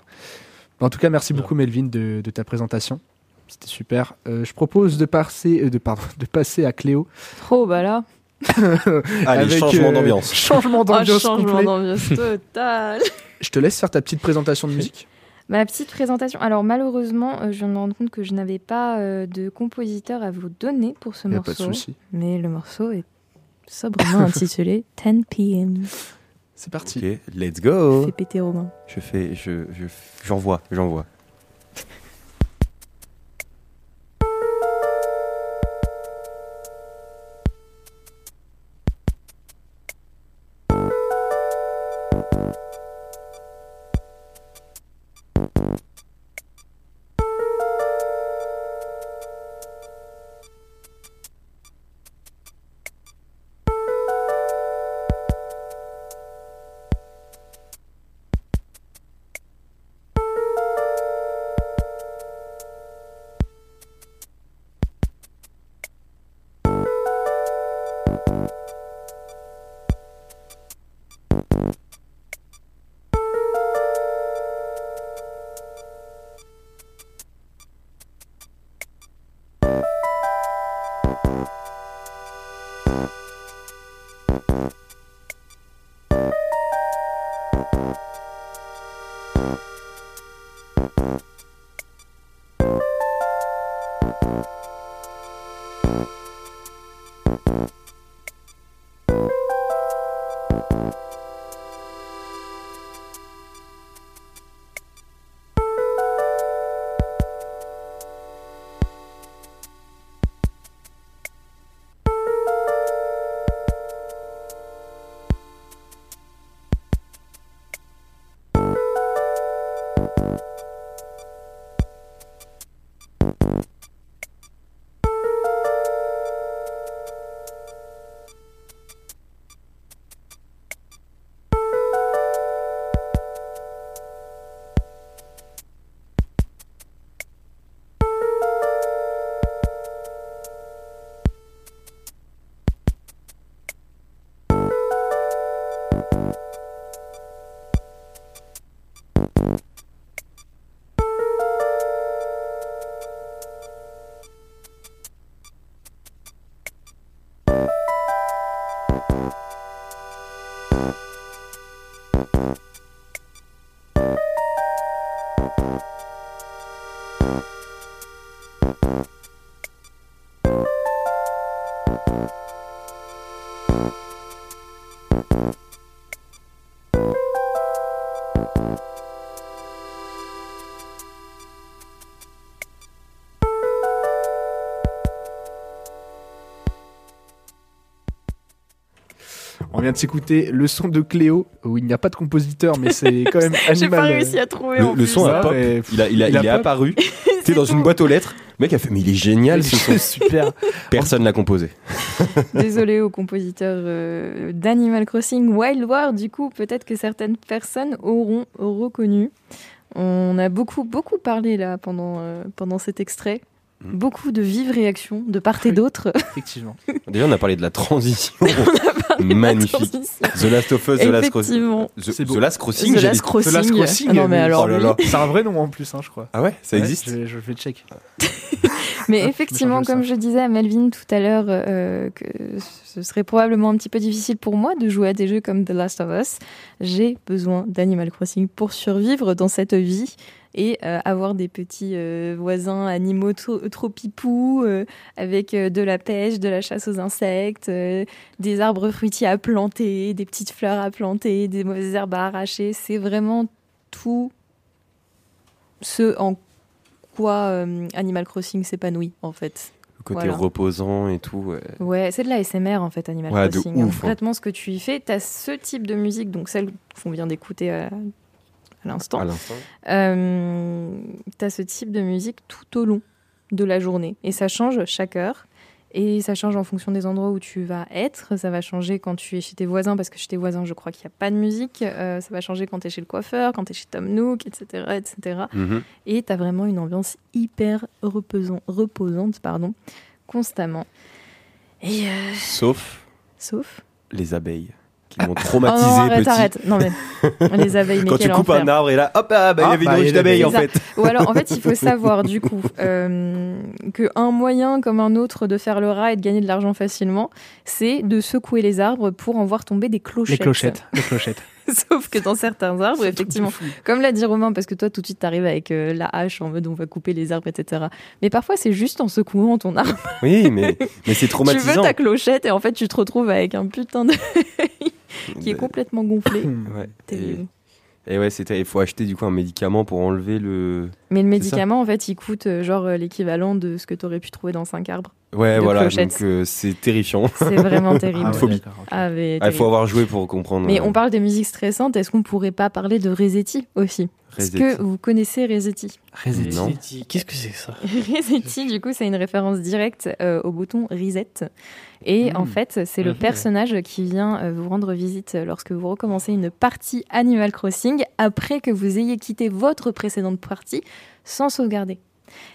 en tout cas merci beaucoup Melvin de, de ta présentation c'était super Euh, je propose de passer euh, de pardon de passer à Cléo Oh bah là, *laughs* Allez, Avec, changement euh, d'ambiance. changement oh, d'ambiance changement complet d'ambiance total. *laughs* je te laisse faire ta petite présentation de musique Ma petite présentation. Alors malheureusement, euh, je viens de me rendre compte que je n'avais pas euh, de compositeur à vous donner pour ce y a pas de morceau. souci Mais le morceau est sobrement *laughs* intitulé 10 p.m. c'est parti Ok, let's go. Fait péter Romain. Je fais, je, je, j'envoie, vient de s'écouter le son de Cléo où il n'y a pas de compositeur mais c'est quand même animal *laughs* J'ai pas euh, réussi à trouver Le, en le plus. son a pop. Il, a, il, a, il a est pop. apparu. *laughs* Sais, dans une boîte aux lettres. Le mec a fait, mais il est génial ce *laughs* son. super Personne l'a composé. Désolé aux compositeurs euh, d'Animal Crossing Wild War. Du coup, peut-être que certaines personnes auront reconnu. On a beaucoup, beaucoup parlé là pendant, euh, pendant cet extrait. Mm. Beaucoup de vives réactions de part et Oui. d'autre. effectivement Déjà, on a parlé de la transition. *laughs* Magnifique. The Last of Us, The Last Crossing. The. The Last Crossing, The Last Crossing. The Last Crossing Ah non, mais mais- alors Oh là lui- là. c'est un vrai nom en plus hein, je crois Ah ouais, ça Ouais, existe je, vais, je vais check *laughs* Mais effectivement, comme je disais à Melvin tout à l'heure, euh, que ce serait probablement un petit peu difficile pour moi de jouer à des jeux comme The Last of Us. J'ai besoin d'Animal Crossing pour survivre dans cette vie et euh, avoir des petits euh, voisins animaux trop, trop pipous, euh, avec de la pêche, de la chasse aux insectes, des arbres fruitiers à planter, des petites fleurs à planter, des mauvaises herbes à arracher. C'est vraiment tout ce en quoi euh, Animal Crossing s'épanouit en fait. Le côté Voilà. reposant et tout. ouais. Ouais, c'est de la SMR en fait, Animal Ouais, de Crossing. ouf, hein. Concrètement, ce que tu y fais, tu as ce type de musique, donc celle qu'on vient d'écouter à l'instant. Tu as ce type de musique tout au long de la journée. Et ça change chaque heure. Et ça change en fonction des endroits où tu vas être. Ça va changer quand tu es chez tes voisins, parce que chez tes voisins, je crois qu'il n'y a pas de musique. Euh, ça va changer quand tu es chez le coiffeur, quand tu es chez Tom Nook, etc. etc. Mhm. Et tu as vraiment une ambiance hyper reposant, reposante pardon, constamment. Et euh, Sauf sauf. les abeilles qui m'ont Oh traumatisé non, arrête, petit. arrête. Non, mais les abeilles, mais Quand tu coupes enfer. un arbre et là, hop, ah, bah, il y Ah, avait bah, une ruche a d'abeilles en des fait. Ou alors, en fait, il faut *laughs* savoir, du coup, euh, qu'un moyen comme un autre de faire le rat et de gagner de l'argent facilement, c'est de secouer les arbres pour en voir tomber des clochettes. Les clochettes. Les clochettes. *laughs* Sauf que dans certains arbres, effectivement, comme l'a dit Romain, parce que toi, tout de suite, t'arrives avec euh, la hache en mode on va couper les arbres, etc. Mais parfois, c'est juste en secouant ton arbre. Oui, mais, mais c'est *laughs* Tu veux traumatisant. ta clochette et en fait, tu te retrouves avec un putain de. Qui est complètement gonflé. *coughs* Ouais. Terrible. Et, et ouais, c'était. Il faut acheter du coup un médicament pour enlever le. Mais le médicament, en fait, il coûte euh, genre euh, l'équivalent de ce que t'aurais pu trouver dans 5 arbres. Ouais, voilà. clochettes. Donc euh, c'est terrifiant. *laughs* C'est vraiment *laughs* terrible. Ah ouais, phobie. Ah, Il faut avoir joué pour comprendre. Mais euh, on parle de musique stressante, est-ce qu'on pourrait pas parler de Resetti aussi? Est-ce que vous connaissez Resetti Resetti. Non. Qu'est-ce que c'est que ça? *laughs* Resetti, du coup, c'est une référence directe euh, au bouton reset. Et Mm. en fait, c'est le personnage qui vient euh, vous rendre visite lorsque vous recommencez une partie Animal Crossing après que vous ayez quitté votre précédente partie sans sauvegarder.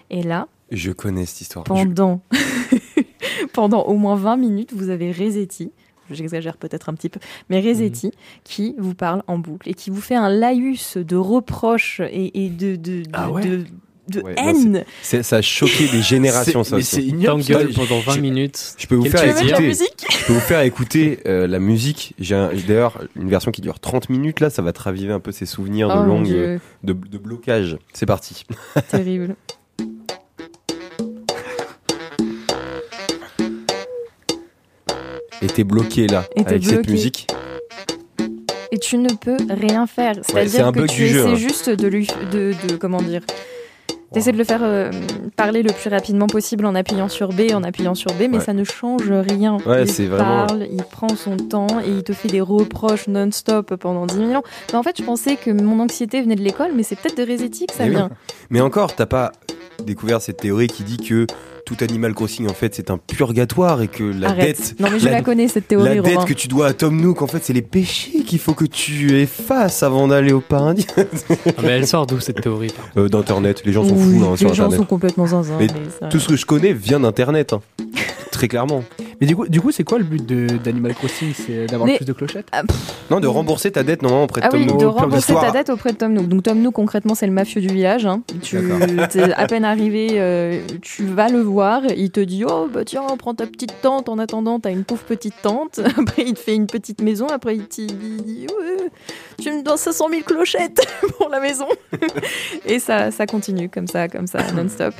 Et là, Je connais cette histoire. Je- pendant, *laughs* pendant au moins 20 minutes, vous avez Resetti, j'exagère peut-être un petit peu, mais Resetti Mhm. qui vous parle en boucle et qui vous fait un laïus de reproches et, et de, de, de, Ah ouais de- de Ouais, non, haine. c'est- ça a choqué des générations, C'est- ça c'est ignoble. ça. T'engueules pendant 20 je- minutes. Je peux vous faire écouter. musique Je peux vous faire écouter euh, la musique. J'ai un- d'ailleurs une version qui dure 30 minutes là, ça va te raviver un peu ces souvenirs Oh de mon longue de, de blocage. C'est parti. terrible. *laughs* Et t'es bloqué là Et avec cette musique. Et tu ne peux rien faire. c'est C'est-à-dire que tu jeu, essaies hein. juste de lui, de, de- comment dire, T'essaies de le faire euh, parler le plus rapidement possible en appuyant sur B, en appuyant sur B, mais Ouais. ça ne change rien. Ouais, il vraiment- parle, il prend son temps et il te fait des reproches non-stop pendant 10 000 ans. Mais en fait, je pensais que mon anxiété venait de l'école, mais c'est peut-être de Resetti que ça oui. vient. Mais encore, t'as pas découvert cette théorie qui dit que tout Animal Crossing en fait c'est un purgatoire et que la Arrête. dette non, mais je la- la, connais cette théorie, la dette Romain. que tu dois à Tom Nook, en fait, c'est les péchés qu'il faut que tu effaces avant d'aller au paradis. *laughs* Ah, mais elle sort d'où cette théorie Euh, D'internet, les gens sont Oui, fous hein, sur les gens Internet. sont complètement zinzin. Mais mais ça- Tout ce que je connais vient d'Internet, hein. très clairement. Mais du coup, du coup c'est quoi le but d'Animal Crossing? C'est d'avoir Mais- plus de clochettes? Ah, Non, de rembourser ta dette normalement auprès de Ah Tom oui, Nook. de rembourser ta dette auprès de Tom Nook. Donc Tom Nook, concrètement, c'est le mafieux du village. Hein. Tu es à peine arrivé, euh, tu vas le voir, il te dit oh bah tiens, prends ta petite tente. En attendant, t'as une pauvre petite tente. *laughs* Après, il te fait une petite maison. Après, il te dit ouais, tu me dois 500 000 clochettes *laughs* pour la maison. *laughs* Et ça, ça continue comme ça, comme ça, non-stop.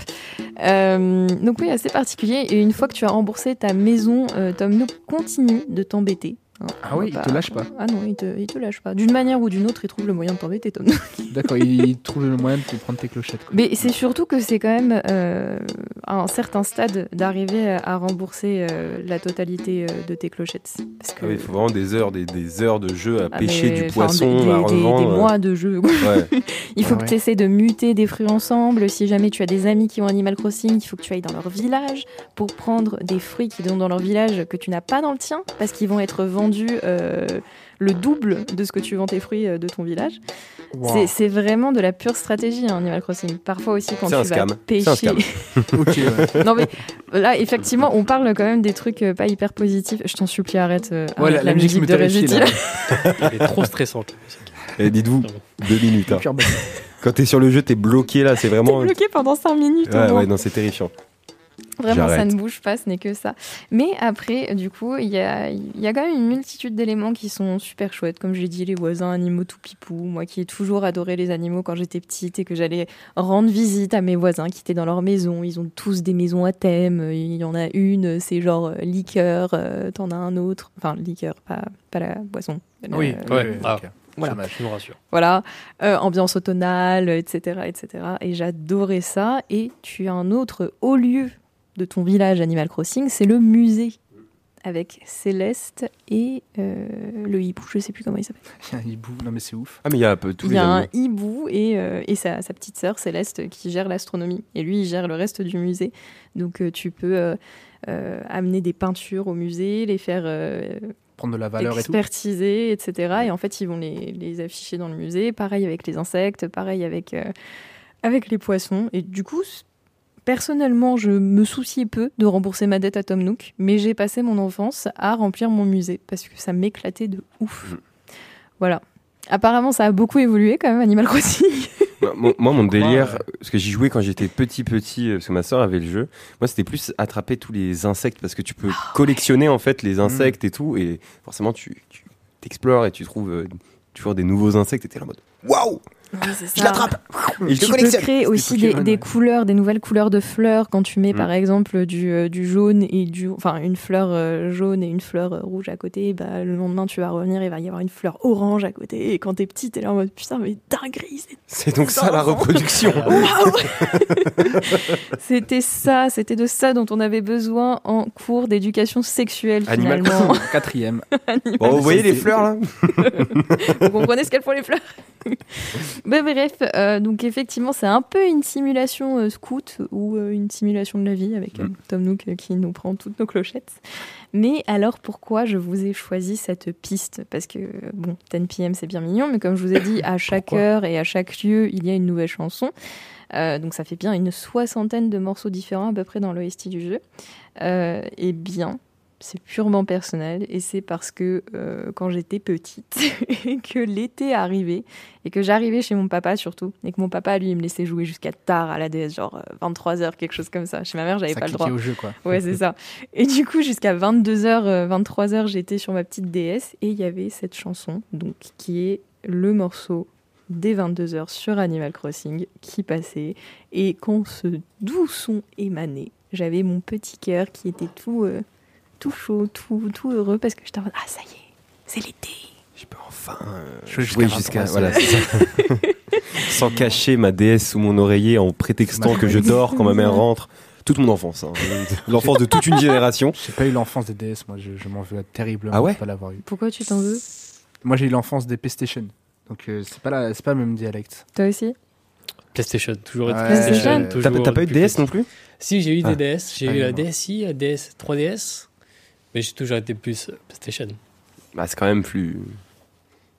Euh, donc oui, assez particulier. Et une fois que tu as remboursé ta maison, euh, Tom Nook continue de t'embêter. Ah oui, va il te lâche pas. Ah non, il te, il te lâche pas. D'une manière ou d'une autre, il trouve le moyen de t'embêter, Tom. *laughs* D'accord, il trouve le moyen de te prendre tes clochettes. quoi. Mais c'est surtout que c'est quand même euh, à un certain stade d'arriver à, rembourser euh, la totalité euh, de tes clochettes. Parce que Ah oui, il faut vraiment des heures, des, des heures de jeu à Ah, pêcher mais, du poisson, des, des- à des- revendre. des mois de jeu. Ouais. *laughs* Il faut Ah que ouais. tu essaies de muter des fruits ensemble. Si jamais tu as des amis qui ont Animal Crossing, il faut que tu ailles dans leur village pour prendre des fruits qui sont dans leur village que tu n'as pas dans le tien, parce qu'ils vont être vendus euh, le double de ce que tu vends tes fruits euh, de ton village. C'est- C'est vraiment de la pure stratégie, hein, Animal Crossing. Parfois aussi, quand C'est tu un vas scam. pêcher. C'est un scam. *laughs* *laughs* Ouais. non mais là, effectivement, on parle quand même des trucs euh, pas hyper positifs. Je t'en supplie, arrête, euh, Ouais, arrête la, la musique me de terrifie là. *laughs* Elle est trop stressante. Et dites-vous, deux minutes. hein. Quand t'es sur le jeu, t'es bloqué là, c'est T'es vraiment. bloqué pendant 5 minutes. Ouais, ouais, non, c'est terrifiant. Vraiment, ça ne bouge pas, ce n'est que ça. Mais après, du coup, il y a, il y a quand même une multitude d'éléments qui sont super chouettes. Comme j'ai dit, les voisins, animaux tout pipou. Moi qui ai toujours adoré les animaux quand j'étais petite et que j'allais rendre visite à mes voisins qui étaient dans leur maison. Ils ont tous des maisons à thème. Il y en a une, c'est genre euh, liqueur. euh, T'en as un autre. Enfin, liqueur, pas, pas la boisson. Oui, Euh, Ouais, ouais, ah. ok. Voilà. Je me rassure. Voilà, euh, ambiance automnale, etc., etc. Et j'adorais ça. Et tu as un autre haut lieu de ton village Animal Crossing, c'est le musée avec Céleste et euh, le hibou. Je sais plus comment il s'appelle. *laughs* Il y a un hibou. Non, mais c'est ouf. Ah, mais il y a un peu tous Il y les a un animaux. hibou et, euh, et sa, sa petite sœur Céleste qui gère l'astronomie. Et lui, il gère le reste du musée. Donc euh, tu peux euh, euh, amener des peintures au musée, les faire euh, Prendre de la valeur et tout. expertiser, etc. Et en fait, ils vont les, les afficher dans le musée. Pareil avec les insectes, pareil avec, euh, avec les poissons. Et du coup, personnellement, je me souciais peu de rembourser ma dette à Tom Nook, mais j'ai passé mon enfance à remplir mon musée parce que ça m'éclatait de ouf. Mhm. Voilà. Apparemment, ça a beaucoup évolué quand même, Animal Crossing. *laughs* Moi, mon- moi, mon délire, parce que j'y jouais quand j'étais petit, petit, euh, parce que ma soeur avait le jeu. Moi, c'était plus attraper tous les insectes, parce que tu peux collectionner en fait les insectes et tout, et forcément, tu, tu t'explores et tu trouves euh, toujours des nouveaux insectes, et t'es là en mode Waouh Je l'attrape Et je Tu le peux créer aussi des, couleurs, des nouvelles couleurs de fleurs quand tu mets Mm. par exemple du, euh, du jaune et du, enfin une fleur euh, jaune et une fleur euh, rouge à côté. Bah, le lendemain tu vas revenir, il va y avoir une fleur orange à côté. Et quand t'es petite, t'es là en mode putain mais dinguerie, c'est- *laughs* C'est donc ça la reproduction *laughs* *laughs* C'était ça, c'était de ça dont on avait besoin en cours d'éducation sexuelle Animal finalement. Quatrième. Bon, vous voyez les fleurs là Vous comprenez ce qu'elles font les fleurs? Mais bref, euh, donc effectivement, c'est un peu une simulation euh, scout ou euh, une simulation de la vie avec Mm. Tom Nook qui nous prend toutes nos clochettes. Mais alors pourquoi je vous ai choisi cette piste? Parce que, bon, 10 PM c'est bien mignon, mais comme je vous ai dit, à *coughs* chaque Pourquoi? heure et à chaque lieu, il y a une nouvelle chanson. Euh, donc ça fait bien une soixantaine de morceaux différents à peu près dans l'OST du jeu. Euh, et bien, c'est purement personnel et c'est parce que euh, quand j'étais petite et *laughs* que l'été arrivait et que j'arrivais chez mon papa surtout et que mon papa lui il me laissait jouer jusqu'à tard à la DS genre 23h quelque chose comme ça. Chez ma mère j'avais pas le droit. au jeu, quoi. ouais c'est ça. Et du coup jusqu'à 22h 23h j'étais sur ma petite DS et il y avait cette chanson donc qui est le morceau des 22h sur Animal Crossing qui passait et quand ce doux son émanait j'avais mon petit cœur qui était tout euh, tout chaud, tout, tout heureux parce que j'étais en mode Ah, ça y est, c'est l'été. Je peux enfin euh, Jouer jusqu'à jusqu'à. 23, Voilà, c'est ça. *laughs* Sans cacher ma déesse sous mon oreiller en prétextant que je dors quand ma mère rentre. Toute mon enfance. hein. *laughs* L'enfance de toute une génération. J'ai pas eu l'enfance des DS, moi, je, je m'en veux terriblement Ah ouais de pas l'avoir eu. Pourquoi tu t'en veux? Moi, j'ai eu l'enfance des PlayStation. Donc, euh, c'est pas, la- c'est pas le même dialecte. Toi aussi? PlayStation, toujours été Ouais, PlayStation. toujours T'as pas eu de DS non plus? Si, j'ai eu Ah. des DS. J'ai Ah, eu la oui, moi. DSi, la DS, 3DS. Mais j'ai toujours été plus PlayStation. Bah, c'est quand même plus.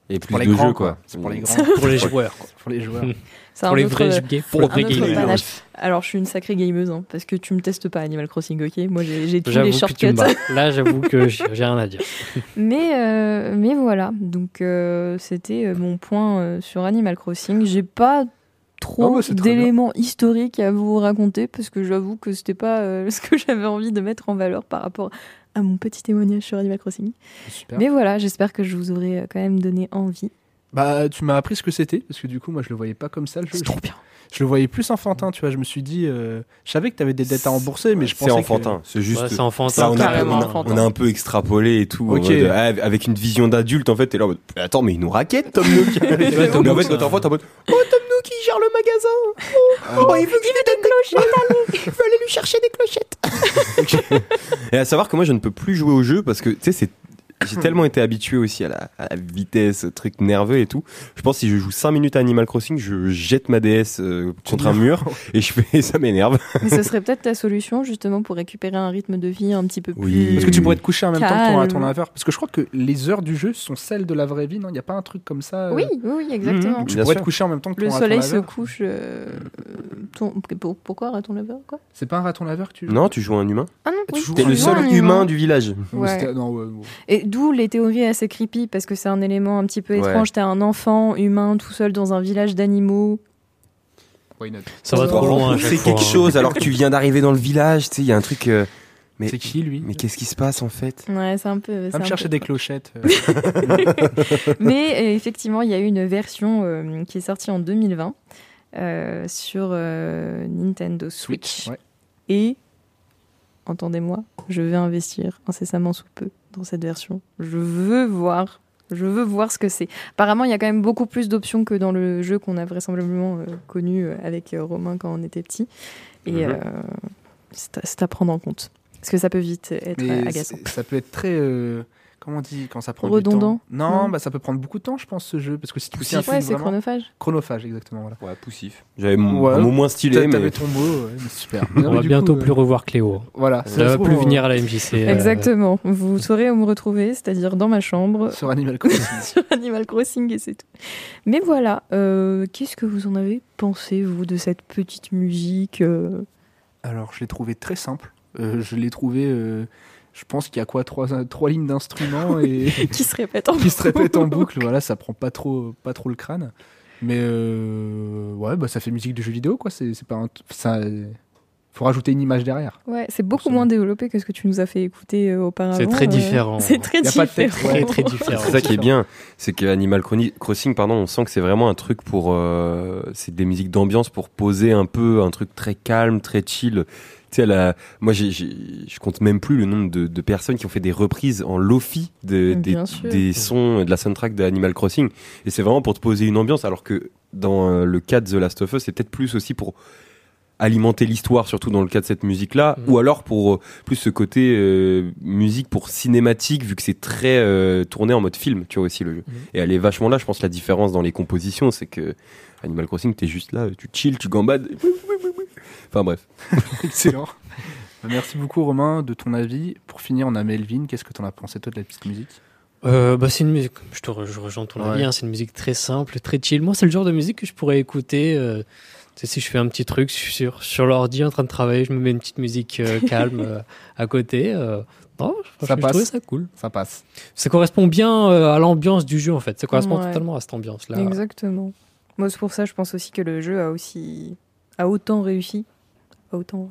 Il y a plus Pour les de grands, jeux, quoi. C'est pour les grands. Pour les *laughs* joueurs. quoi. pour les joueurs. *laughs* C'est Pour un les autre, vrais, euh, pour les gamers. Alors, je suis une sacrée gameuse, hein, parce que tu me testes pas Animal Crossing, ok? Moi, j'ai j'ai tous les shortcuts. Là, *laughs* j'avoue que j'ai rien à dire. Mais, euh, mais voilà, donc euh, c'était mon point euh, sur Animal Crossing. J'ai pas Ah trop bah, c'est très d'éléments historiques à vous raconter parce que j'avoue que c'était pas euh, ce que j'avais envie de mettre en valeur par rapport à mon petit témoignage sur Animal Crossing. Super. Mais voilà, j'espère que je vous aurai euh, quand même donné envie. Bah, tu m'as appris ce que c'était, parce que du coup, moi, je le voyais pas comme ça, le jeu. C'est trop bien. Je le voyais plus enfantin, tu vois. Je me suis dit, euh, je savais que t'avais des dettes à rembourser, mais je C'est pensais enfantin. C'est juste. Ouais, c'est Ça, enfantin. on, a, carrément on a- enfantin. on a un peu extrapolé et tout. en Ok. mode, ah, avec une vision d'adulte, en fait, t'es là en mode Attends, mais il nous raquette, Tom Nook. *laughs* Tom mais en Nook, fait, quand t'es ça- enfant, t'es en mode Oh, Tom Il gère le magasin. Oh, oh, il veut que je lui donne des clochettes. *laughs* Il veut aller lui chercher des clochettes. *laughs* et à savoir que moi, je ne peux plus jouer au jeu parce que, tu sais, c'est. J'ai tellement été habitué aussi à la, à la vitesse, truc nerveux et tout. Je pense que si je joue 5 minutes à Animal Crossing, je jette ma DS euh, contre un mur et je fais *laughs* ça m'énerve. Mais ce serait peut-être ta solution justement pour récupérer un rythme de vie un petit peu Oui. plus. Parce que tu pourrais te coucher en même temps que ton, ton laveur. Parce que je crois que les heures du jeu sont celles de la vraie vie, non? Il n'y a pas un truc comme ça euh, Oui, oui, oui, exactement. Mhm. Tu Bien pourrais sûr. te coucher en même temps que Le ton raton soleil se couche. euh, ton- pour- Pourquoi raton laveur quoi? C'est pas un raton laveur que tu joues? Non, tu joues un humain. Ah non, Tu oui, joues T'es un le tu seul un humain du village. Ou Ouais. non, ouais, ouais. Et d'où les théories assez creepy, parce que c'est un élément un petit peu Ouais. étrange. T'es un enfant humain tout seul dans un village d'animaux. Why not? Ça va trop loin. C'est quelque hein. chose alors que tu viens d'arriver dans le village, tu sais, il y a un truc. euh, Mais, C'est qui lui mais qu'est-ce qui se passe en fait? Ouais, c'est un peu. Va me chercher peu- des clochettes. euh. *laughs* Mais euh, effectivement, il y a eu une version euh, qui est sortie en 2020 euh, sur euh, Nintendo Switch. ouais. Et, entendez-moi, je vais investir incessamment sous peu dans cette version. Je veux voir Je veux voir ce que c'est. Apparemment, il y a quand même beaucoup plus d'options que dans le jeu qu'on a vraisemblablement euh, connu euh, avec euh, Romain quand on était petit. Et Mhm. c'est à, prendre en compte. Parce que ça peut vite être agaçant. ça peut être très. Euh, comment on dit quand ça prend Redondant du temps Non, Non. bah ça peut prendre beaucoup de temps, je pense, ce jeu, parce que si tu un Ouais, c'est vraiment chronophage. chronophage, exactement. Voilà. Ouais, poussif. J'avais mon Ouais. un mot moins stylé, T'a- mais T'avais ton mot, ouais, mais super. *laughs* On va bientôt coup, plus euh, revoir Cléo. Voilà, Ça va plus venir à la MJC. *laughs* euh, Exactement. Vous saurez où me retrouver, c'est-à-dire dans ma chambre, Sur Animal *laughs* Crossing. sur Animal Crossing et c'est tout. Mais voilà, euh, qu'est-ce que vous en avez pensé, vous, de cette petite musique euh, Alors, je l'ai trouvé très simple. Euh, je l'ai trouvé. Je pense qu'il y a quoi trois, trois lignes d'instruments *laughs* et *laughs* qui se répète en qui se répètent en boucle. Voilà, ça prend pas trop, pas trop le crâne. Mais euh, ouais, bah ça fait musique de jeu vidéo, quoi. C'est pas un t- ça. Faut rajouter une image derrière. Ouais, c'est beaucoup Absolument. moins développé que ce que tu nous as fait écouter euh, auparavant. C'est très euh, différent. C'est très a pas de différent. texte, Très très différent. C'est ça qui est bien, c'est que Animal Chroni- Crossing, pardon, on sent que c'est vraiment un truc pour, euh, c'est des musiques d'ambiance pour poser un peu, un truc très calme, très chill. Tu sais, la- moi, j'ai, j'ai- je compte même plus le nombre de, de personnes qui ont fait des reprises en lofi de, des, des sons de la soundtrack d'Animal Crossing. Et c'est vraiment pour te poser une ambiance, alors que dans euh, le cas de The Last of Us, c'est peut-être plus aussi pour alimenter l'histoire, surtout dans le cas de cette musique-là, Mhm. ou alors pour euh, plus ce côté euh, musique pour cinématique, vu que c'est très euh, tourné en mode film, tu vois aussi le jeu. Mhm. Et elle est vachement là, je pense, la différence dans les compositions, c'est que Animal Crossing, t'es juste là, tu chill, tu gambades. Enfin bref. *laughs* Excellent. *laughs* Merci beaucoup Romain de ton avis. Pour finir, on a Melvin. Qu'est-ce que t'en as pensé toi de la petite musique? Euh, bah, c'est une musique, je te re- je rejoins ton Ouais. avis, hein, c'est une musique très simple, très chill. Moi, c'est le genre de musique que je pourrais écouter. euh, tu si je fais un petit truc sur, sur l'ordi en train de travailler, je me mets une petite musique euh, *laughs* calme euh, à côté. euh, non, Ça passe. ça cool. Ça passe. Ça correspond bien euh, à l'ambiance du jeu en fait. Ça correspond Ouais. totalement à cette ambiance-là. Exactement. Moi, c'est pour ça, je pense aussi que le jeu a aussi a autant réussi, a autant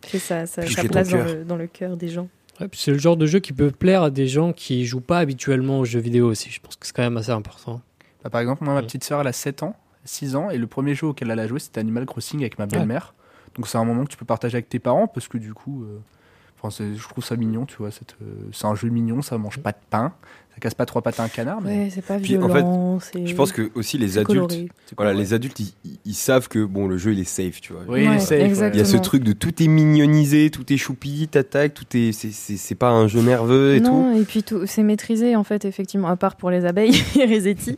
Piqué sa ton place dans le, dans le cœur des gens. Ouais, c'est le genre de jeu qui peut plaire à des gens qui jouent pas habituellement aux jeux vidéo aussi. Je pense que c'est quand même assez important. Bah, par exemple, moi, ma petite sœur, elle a 7 ans, 6 ans, et le premier jeu auquel elle a joué, c'était Animal Crossing avec ma belle-mère. Donc c'est un moment que tu peux partager avec tes parents, parce que du coup, euh, enfin, c'est- je trouve ça mignon, tu vois. euh, C'est un jeu mignon, ça mange pas de pain, ça casse pas trois pattes à un canard, mais Ouais, c'est pas Puis, en violent. c'est- Je pense que aussi les c'est adultes, coloré. c'est voilà, cool, ouais. les adultes, ils, savent que bon, le jeu il est safe, tu vois. Oui, il est Ouais, safe, ouais. exact. Il y a ce truc de tout est mignonisé, tout est choupi, t'attaques, tout est, c'est- c'est c'est pas un jeu nerveux et tout. non, et puis tout, c'est maîtrisé en fait, effectivement, à part pour les abeilles *laughs* et Resetti.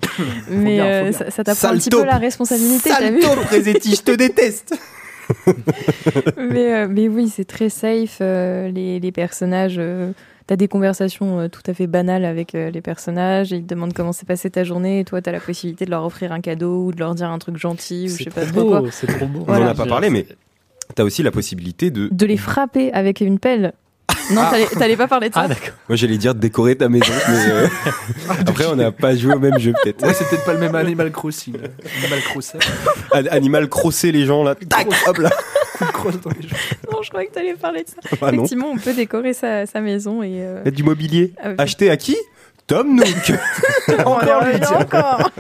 Mais bien, euh, ça, ça t'apprend un petit peu la responsabilité, Salto, Présetti, je te déteste. *laughs* *laughs* mais, euh, mais oui, c'est très safe. euh, les, les personnages, euh, t'as des conversations euh, tout à fait banales avec les personnages. et Ils te demandent comment s'est passée ta journée. Et toi, t'as la possibilité de leur offrir un cadeau ou de leur dire un truc gentil ou je C'est sais pas trop trop quoi. beau, c'est trop beau. On en Voilà. a pas parlé, mais t'as aussi la possibilité de. De les frapper avec une pelle. Non, t'allais- t'allais pas parler de ça Ah d'accord. Moi, j'allais dire de décorer ta maison, mais euh, *laughs* *laughs* après, on n'a pas joué au même jeu, peut-être. Ouais, c'est peut-être pas le même Animal Crossing. Animal Crossing. An- Animal crosser les gens, là. Tac, hop là. *laughs* Crosse dans les jeux. Non, je croyais que t'allais parler de ça. Ah non. Effectivement, on peut décorer sa, sa maison et. euh, Mettre du mobilier. avec- Acheté à qui? Tom Nook. Encore lui, encore.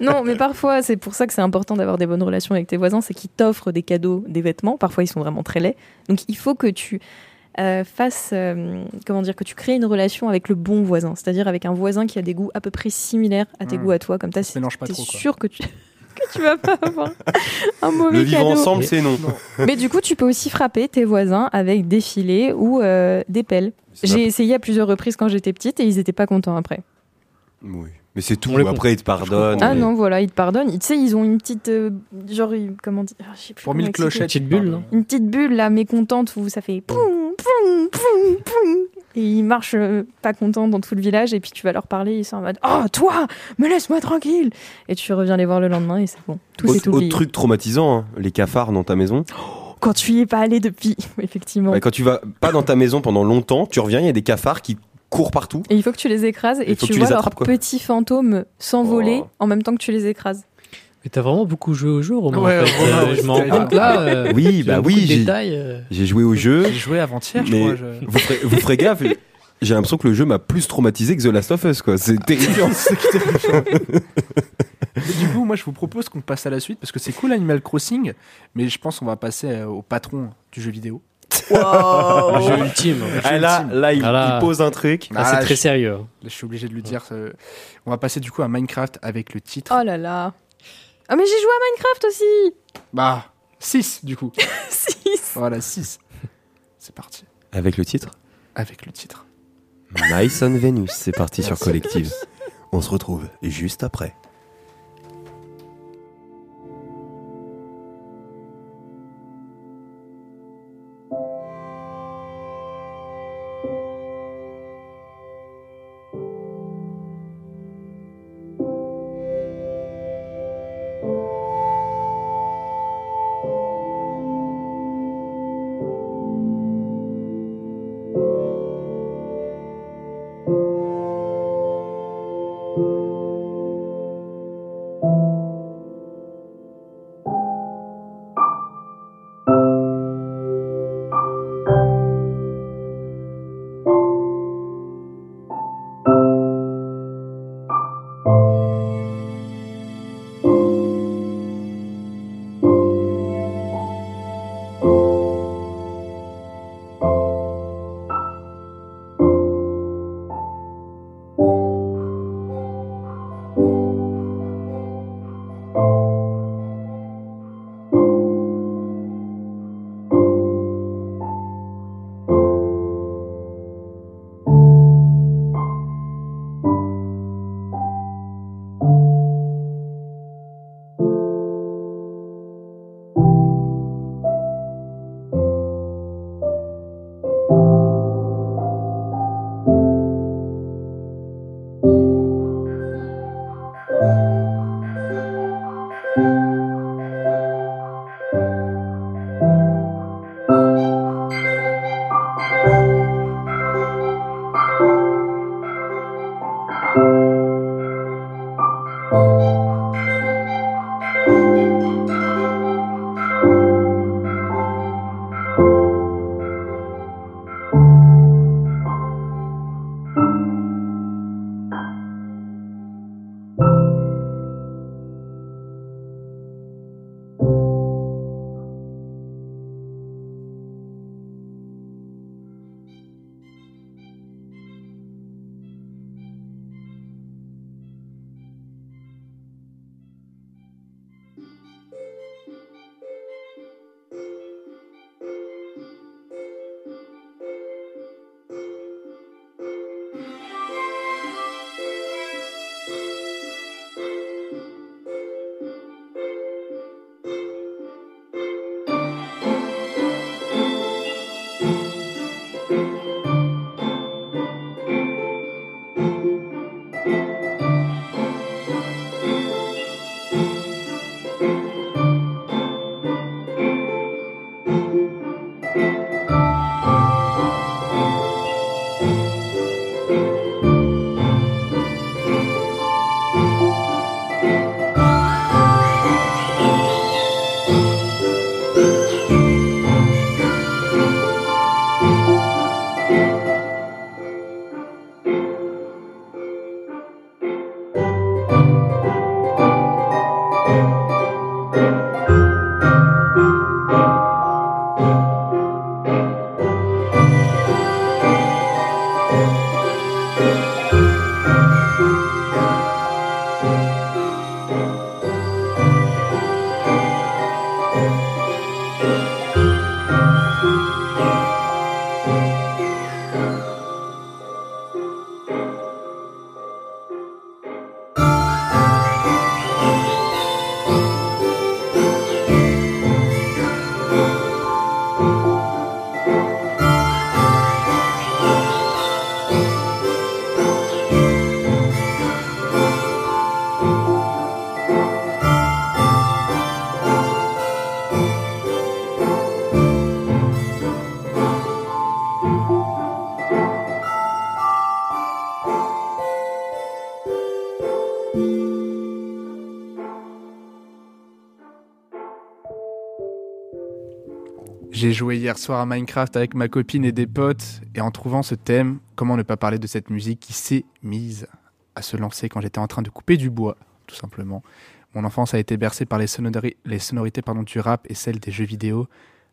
non, mais parfois, c'est pour ça que c'est important d'avoir des bonnes relations avec tes voisins, c'est qu'ils t'offrent des cadeaux, des vêtements. Parfois, ils sont vraiment très laids. Donc, il faut que tu euh, fasses, euh, comment dire, que tu crées une relation avec le bon voisin, c'est-à-dire avec un voisin qui a des goûts à peu près similaires à tes Hmm. goûts à toi. Comme ça, quoi. sûr que tu *laughs* que tu vas pas avoir un mauvais Le vivre cadeau. ensemble, c'est non. *laughs* Mais du coup, tu peux aussi frapper tes voisins avec des filets ou euh, des pelles. J'ai essayé à plusieurs reprises quand j'étais petite et ils étaient pas contents après. Oui. Mais c'est tout. Après, ils te pardonnent. Ah mais- non, voilà, ils te pardonnent. Ils- Tu sais, ils ont une petite. euh, genre, comment dire ah, je sais plus Pour mille clochettes. Petite bulle, non Une petite bulle, là, mécontente, où ça fait. poum, poum, poum, poum. Et ils marchent euh, pas contents dans tout le village, et puis tu vas leur parler, ils sont en mode Oh, toi Me laisse-moi tranquille Et tu reviens les voir le lendemain, et c'est bon. Tout Autre, s'est autre oublié. truc traumatisant, hein, les cafards dans ta maison. Quand tu y es pas allé depuis, *laughs* effectivement. Ouais, quand tu vas pas dans ta maison pendant longtemps, tu reviens, il y a des cafards qui courent partout. Et il faut que tu les écrases, et tu vois leurs petits fantômes s'envoler Oh. en même temps que tu les écrases. Mais t'as vraiment beaucoup joué au jeu, Romain. Ouais, en fait. Euh, ouais, je m'en rends *laughs* compte là. euh, Oui, bah oui, j'ai euh. j'ai joué au jeu. J'ai joué avant-hier, je Mais crois. je- vous ferez, vous ferez gaffe, *laughs* j'ai l'impression que le jeu m'a plus traumatisé que The Last of Us, quoi. C'est terrifiant. *laughs* Et du coup, moi, je vous propose qu'on passe à la suite parce que c'est cool Animal Crossing, mais je pense qu'on va passer au patron du jeu vidéo. Le jeu ultime. Ah, là, là, il, il pose un truc. Ah, Ah, c'est très je- sérieux. Je suis obligé de le dire. euh, On va passer du coup à Minecraft avec le titre. Oh là là. Ah mais j'ai joué à Minecraft aussi. Bah, 6 du coup. *laughs* Six. Voilà, 6. C'est parti. Avec le titre? Avec le titre. Nice on Venus. C'est parti sur Collective. On se retrouve juste après. Hier soir à Minecraft avec ma copine et des potes, et en trouvant ce thème, comment ne pas parler de cette musique qui s'est mise à se lancer quand j'étais en train de couper du bois, tout simplement. Mon enfance a été bercée par les, sonori- les sonorités du rap et celles des jeux vidéo.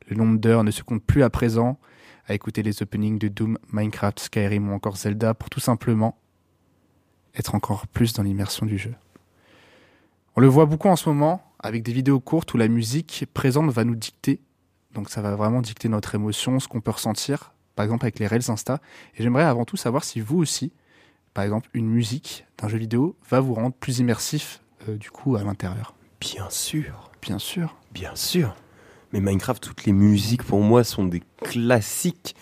Le nombre d'heures ne se compte plus à présent à écouter les openings de Doom, Minecraft, Skyrim ou encore Zelda pour tout simplement être encore plus dans l'immersion du jeu. On le voit beaucoup en ce moment avec des vidéos courtes où la musique présente va nous dicter. Donc ça va vraiment dicter notre émotion, ce qu'on peut ressentir, par exemple avec les Reels Insta. Et j'aimerais avant tout savoir si vous aussi, par exemple, une musique d'un jeu vidéo va vous rendre plus immersif euh, du coup à l'intérieur. Bien sûr, Bien sûr. bien sûr. Mais Minecraft, toutes les musiques pour moi sont des classiques.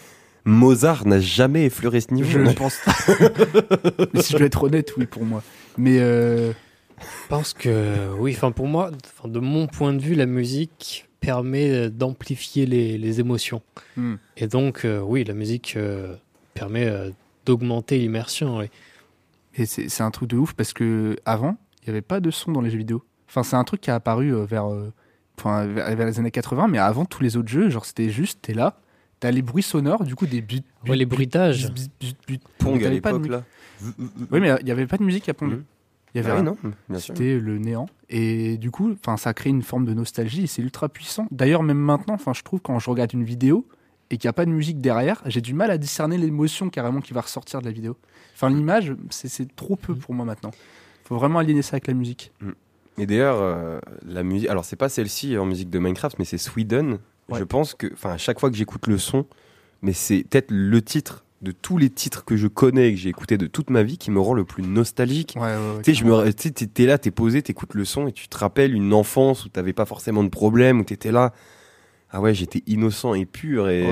Mozart n'a jamais effleuré ce niveau. Je Je pense. *laughs* Mais si je dois être honnête, oui, pour moi. Mais euh, Je pense que oui, enfin pour moi, de mon point de vue, la musique permet euh, d'amplifier les, les émotions. hmm. Et donc, euh, oui, la musique euh, permet euh, d'augmenter l'immersion. oui. Et c'est c'est un truc de ouf parce que avant, il n'y avait pas de son dans les jeux vidéo. Enfin, c'est un truc qui a apparu euh, vers, euh, enfin, vers, vers les années 80, mais avant tous les autres jeux, genre c'était juste, t'es là, t'as les bruits sonores, du coup des buts. Ouais, les bruitages. Pong à de l'époque, là. Oui, mais il n'y avait pas de musique à Pong. Mhm. Il y avait Ah rien. non. C'était le néant. Et du coup, enfin, ça crée une forme de nostalgie et c'est ultra puissant. D'ailleurs, même maintenant, enfin, je trouve quand je regarde une vidéo et qu'il n'y a pas de musique derrière, j'ai du mal à discerner l'émotion carrément qui va ressortir de la vidéo. Enfin, l'image, c'est- c'est trop peu pour moi maintenant. faut vraiment aligner ça avec la musique. Et d'ailleurs, euh, la musique. Alors, c'est pas celle-ci en musique de Minecraft, mais c'est Sweden. Ouais. Je pense que, enfin, à chaque fois que j'écoute le son, mais c'est peut-être le titre de tous les titres que je connais et que j'ai écouté de toute ma vie qui me rend le plus nostalgique. Ouais, ouais, ouais, Tu sais, je me, tu t'es- là, t'es posé, t'écoutes le son et tu te rappelles une enfance où t'avais pas forcément de problème, où t'étais là. Ah ouais, j'étais innocent et pur et,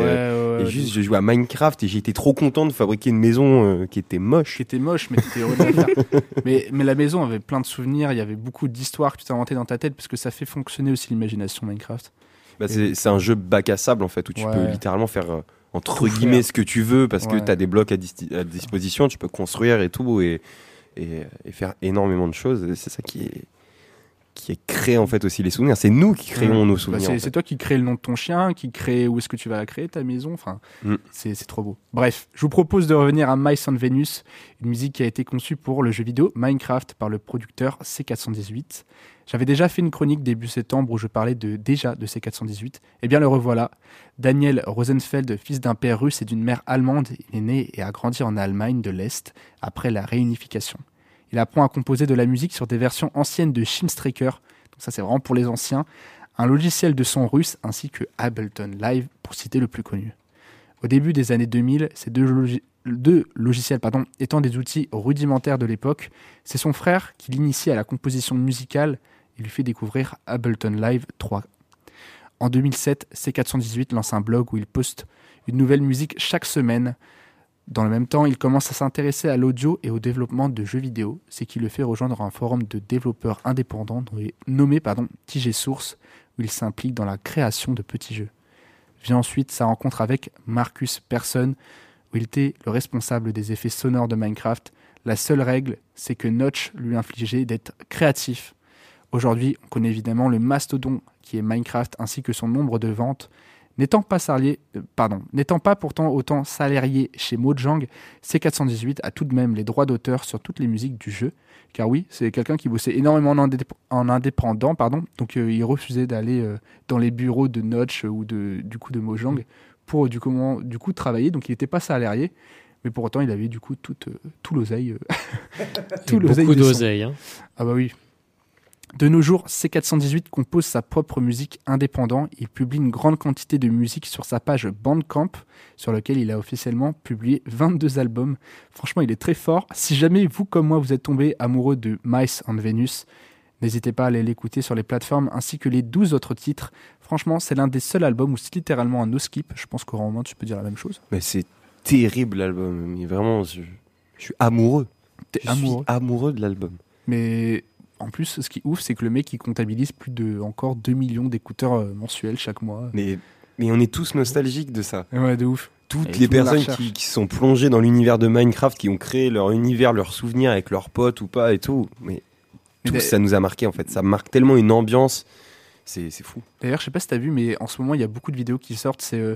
juste je jouais à Minecraft et j'étais trop content de fabriquer une maison euh, qui était moche. qui était moche, mais t'étais heureux de faire. *laughs* mais, mais la maison avait plein de souvenirs, il y avait beaucoup d'histoires que tu t'es inventées dans ta tête parce que ça fait fonctionner aussi l'imagination Minecraft. Bah, c'est c'est un jeu bac à sable en fait où tu peux littéralement faire euh, entre Tout guillemets faire. ce que tu veux parce que tu as des blocs à, dis- à disposition, tu peux construire et tout et, et, et faire énormément de choses. C'est ça qui est qui est créé en fait aussi les souvenirs. C'est nous qui créons Ouais. nos Bah, souvenirs. c'est en c'est fait. toi qui crée le nom de ton chien, qui crée où est-ce que tu vas la créer, ta maison. Enfin, Mm. c'est trop beau. Bref, je vous propose de revenir à Mice on Venus, une musique qui a été conçue pour le jeu vidéo Minecraft par le producteur C418. J'avais déjà fait une chronique début septembre où je parlais de, déjà de C418. Eh bien, le revoilà. Daniel Rosenfeld, fils d'un père russe et d'une mère allemande, il est né et a grandi en Allemagne de l'Est après la réunification. Il apprend à composer de la musique sur des versions anciennes de Shimstraker, donc ça c'est vraiment pour les anciens, un logiciel de son russe ainsi que Ableton Live pour citer le plus connu. Au début des années 2000, ces deux, deux logiciels pardon, étant des outils rudimentaires de l'époque, c'est son frère qui l'initie à la composition musicale et lui fait découvrir Ableton Live 3. En 2007, C418 lance un blog où il poste une nouvelle musique chaque semaine. Dans le même temps, il commence à s'intéresser à l'audio et au développement de jeux vidéo, ce qui le fait rejoindre un forum de développeurs indépendants nommé TG Source, où il s'implique dans la création de petits jeux. Vient ensuite sa rencontre avec Marcus Persson, où il était le responsable des effets sonores de Minecraft. La seule règle, c'est que Notch lui infligeait d'être créatif. Aujourd'hui, on connaît évidemment le mastodon qui est Minecraft ainsi que son nombre de ventes. N'étant pas, salarié, euh, pardon, n'étant pas pourtant autant salarié chez Mojang, C418 a tout de même les droits d'auteur sur toutes les musiques du jeu. Car oui, c'est quelqu'un qui bossait énormément en, indép- en indépendant, pardon, donc euh, il refusait d'aller euh, dans les bureaux de Notch ou de, du coup de Mojang pour du, comment, du coup travailler. Donc il n'était pas salarié, mais pour autant il avait du coup tout, tout l'oseille. *laughs* tout l'oseille Beaucoup d'oseille. hein. Ah bah oui. De nos jours, C418 compose sa propre musique indépendant. Il publie une grande quantité de musique sur sa page Bandcamp, sur lequel il a officiellement publié 22 albums. Franchement, il est très fort. Si jamais vous, comme moi, vous êtes tombé amoureux de Mice and Venus, n'hésitez pas à aller l'écouter sur les plateformes ainsi que les 12 autres titres. Franchement, c'est l'un des seuls albums où c'est littéralement un no-skip. Je pense qu'au Romain, tu peux dire la même chose. Mais c'est terrible l'album. Vraiment, je, je suis amoureux. T'es amoureux. suis amoureux de l'album. Mais en plus, ce qui est ouf, c'est que le mec, il comptabilise plus de encore 2 millions d'écouteurs euh, mensuels chaque mois. Mais, mais on est tous nostalgiques de ça. Ouais, de ouf. Toutes Et les tout personnes qui, qui sont plongées dans l'univers de Minecraft, qui ont créé leur univers, leurs souvenirs avec leurs potes ou pas et tout. Mais ça nous a marqué en fait. Ça marque tellement une ambiance. C'est c'est fou. D'ailleurs, je sais pas si t'as vu, mais en ce moment, il y a beaucoup de vidéos qui sortent. C'est euh,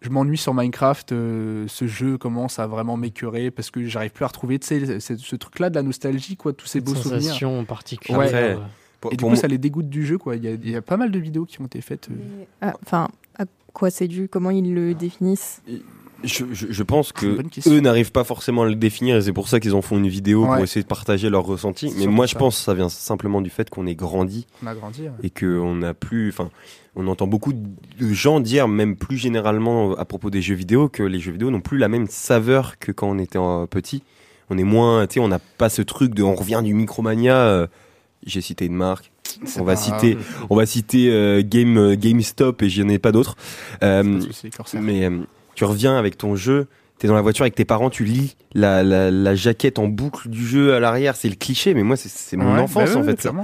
je m'ennuie sur Minecraft, euh, ce jeu commence à vraiment m'écœurer parce que j'arrive plus à retrouver, ce truc-là de la nostalgie, quoi, tous ces beaux souvenirs. Sensation particulière. Ouais. Euh, Pour- Et du coup, moi- ça les dégoûte du jeu, quoi. Il y, a- il y a pas mal de vidéos qui ont été faites. euh. Ah, Enfin, à quoi c'est dû? Comment ils le définissent? Je, je- je pense que eux n'arrivent pas forcément à le définir et c'est pour ça qu'ils en font une vidéo Ouais. pour essayer de partager leur ressenti. C'est Mais moi, je ça. pense que ça vient simplement du fait qu'on est grandi On a grandi. ouais. et qu'on n'a plus. Enfin, on entend beaucoup de gens dire, même plus généralement à propos des jeux vidéo, que les jeux vidéo n'ont plus la même saveur que quand on était euh, petit. On est moins, tu sais, on n'a pas ce truc de, on revient du Micromania. euh, J'ai cité une marque. On va citer, on va citer Game euh, GameStop et j'en ai pas d'autres. Euh, mais tu reviens avec ton jeu, t'es dans la voiture avec tes parents, tu lis la, la, la jaquette en boucle du jeu à l'arrière. C'est le cliché, mais moi, c'est- c'est mon Ouais, enfance bah en fait. ça.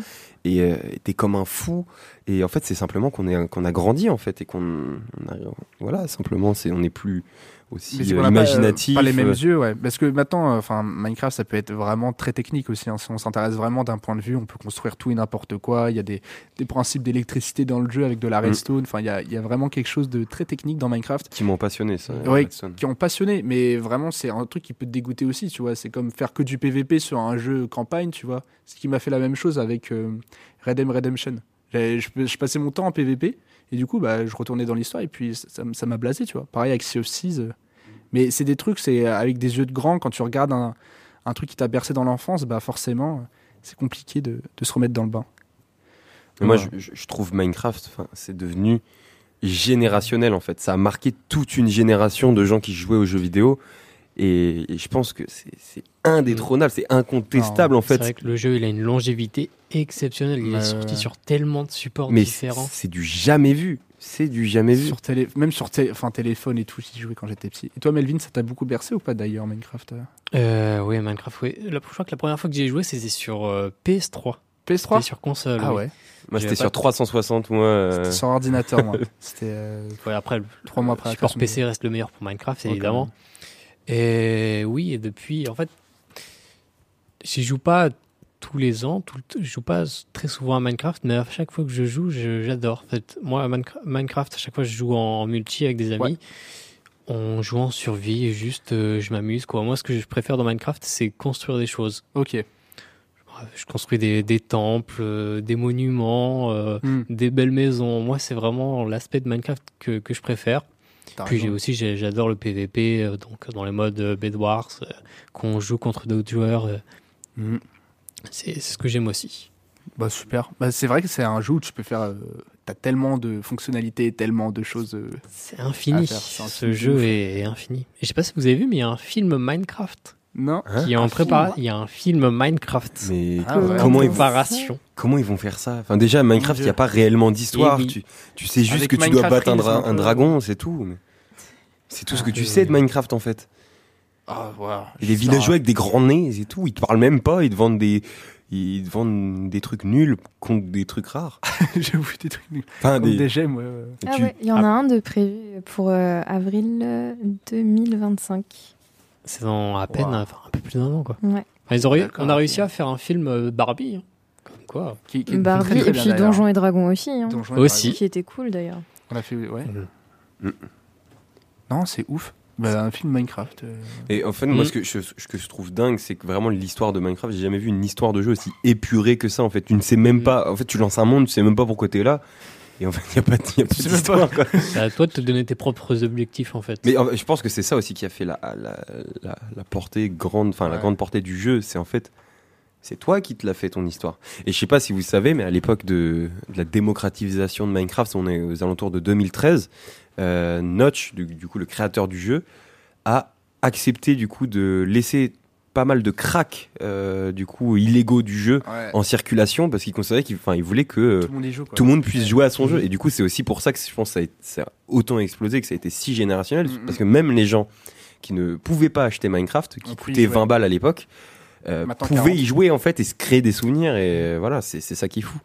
Et euh, t'es comme un fou. Et en fait, c'est simplement qu'on est qu'on a grandi en fait et qu'on voilà simplement c'est on n'est plus aussi euh, pas, euh, imaginatif. Pas, les mêmes euh, yeux, ouais. Parce que maintenant, enfin, Minecraft, ça peut être vraiment très technique aussi. hein. Si on s'intéresse vraiment d'un point de vue, on peut construire tout et n'importe quoi. Il y a des, des principes d'électricité dans le jeu avec de la Mm. redstone. Enfin, il y a, y a vraiment quelque chose de très technique dans Minecraft qui m'ont passionné ça. Ouais, qui ont passionné. Mais vraiment, c'est un truc qui peut te dégoûter aussi, tu vois. C'est comme faire que du PVP sur un jeu campagne, tu vois. Ce qui m'a fait la même chose avec euh, Red Dead Redemption. Je passais mon temps en PVP et du coup, bah, je retournais dans l'histoire et puis ça m'a blasé, tu vois. Pareil avec Sea of Thieves. euh. Mais c'est des trucs, c'est avec des yeux de grand, quand tu regardes un, un truc qui t'a bercé dans l'enfance, bah forcément, euh, c'est compliqué de, de se remettre dans le bain. Moi, je, je- trouve Minecraft, c'est devenu générationnel en fait. Ça a marqué toute une génération de gens qui jouaient aux jeux vidéo. Et, et je pense que c'est c'est indétrônable, c'est incontestable en C'est fait. vrai que le jeu, il a une longévité exceptionnelle. Il est sorti ouais. sur tellement de supports Mais différents. c'est du jamais vu. C'est du jamais vu. Sur télé, même sur té- enfin, téléphone et tout, j'y jouais quand j'étais petit. Et toi, Melvin, ça t'a beaucoup bercé ou pas d'ailleurs, Minecraft euh Euh, oui, Minecraft, oui. La, je crois que la première fois que j'ai joué, c'était sur euh, PS3. C'était PS3 sur console. Ah oui. ouais Moi, c'était sur de- 360, moi. euh, C'était sur ordinateur, moi. *laughs* C'était. euh, Ouais, après, le Trois mois après la support PC reste le meilleur pour Minecraft, évidemment. Et oui, et depuis, en fait, j'y joue pas tous les ans, tout le je joue pas très souvent à Minecraft, mais à chaque fois que je joue, je- j'adore. En fait, moi, à Minecra- Minecraft, à chaque fois, je joue en, en multi avec des amis. On joue en survie juste, euh, je m'amuse. quoi. Moi, ce que je préfère dans Minecraft, c'est construire des choses. Ok. Je construis des, des temples, euh, des monuments, euh, Hmm, des belles maisons. Moi, c'est vraiment l'aspect de Minecraft que, que je préfère. Puis j'ai aussi, j'adore le PVP, euh, donc dans les modes euh, Bed Wars, euh, qu'on joue contre d'autres joueurs. Hmm. c'est ce que j'aime aussi. Bah super. Bah, c'est vrai que c'est un jeu où tu peux faire. euh, T'as tellement de fonctionnalités, tellement de choses. euh, C'est infini. Un Ce jeu est, est infini. Et je sais pas si vous avez vu, mais il y a un film Minecraft Non. Hein qui est en un préparation. film Il y a un film Minecraft Mais Ah ouais. comment, en ils vont, préparation. comment ils vont faire ça? Enfin, déjà, Minecraft, il n'y a pas réellement d'histoire. Oui. Tu, tu sais juste Avec que tu dois battre un, dra- dragon, c'est tout. mais C'est tout ce que Ah, tu oui, sais de Minecraft en fait. Ah, voilà. Et les villageois avec des grands nez et tout, ils te parlent même pas, ils te vendent des, ils te vendent des trucs nuls contre des trucs rares. *laughs* J'ai oublié des trucs. Enfin, Comme des, des gemmes, ouais. ouais. et Ah tu- ouais, il y en a un de prévu pour euh, avril euh, 2025. C'est dans à peine, Wow. enfin, un peu plus d'un an, quoi. Ouais. Enfin, ils ont ré- on a réussi à faire un film euh, Barbie. hein. Comme quoi. Qui, qui est Barbie très, très et puis. Donjons et Dragons aussi. hein. Donjons et Aussi. Qui était cool d'ailleurs. On a fait, ouais. Mm. Non, c'est ouf. Bah, un film Minecraft. euh, Et en fait, moi, Mm. ce que je, ce que je trouve dingue, c'est que vraiment l'histoire de Minecraft, j'ai jamais vu une histoire de jeu aussi épurée que ça. En fait, tu ne sais même Mm. pas. En fait, tu lances un monde, tu sais même pas pourquoi t'es là. Et en fait, il n'y a pas, y a d'histoire. C'est à toi de te donner tes propres objectifs, en fait. Mais en fait, je pense que c'est ça aussi qui a fait la, la, la, la portée grande, enfin la grande portée du jeu. C'est en fait, c'est toi qui te l'as fait ton histoire. Et je sais pas si vous savez, mais à l'époque de, de la démocratisation de Minecraft, on est aux alentours de 2013. Euh, Notch, du, du coup le créateur du jeu, a accepté du coup de laisser pas mal de cracks euh, du coup illégaux du jeu Ouais. en circulation parce qu'il considérait qu'il enfin, il voulait que euh, Tout le monde y joue, quoi. tout le monde puisse jouer à son jeu. Et du coup, c'est aussi pour ça que je pense que ça a, ça a autant explosé, que ça a été si générationnel. Mhm. Parce que même les gens qui ne pouvaient pas acheter Minecraft, qui coûtait jouer. 20 balles à l'époque, euh, pouvaient 40. y jouer en fait et se créer des souvenirs. Et euh, voilà, c'est c'est ça qui est fou.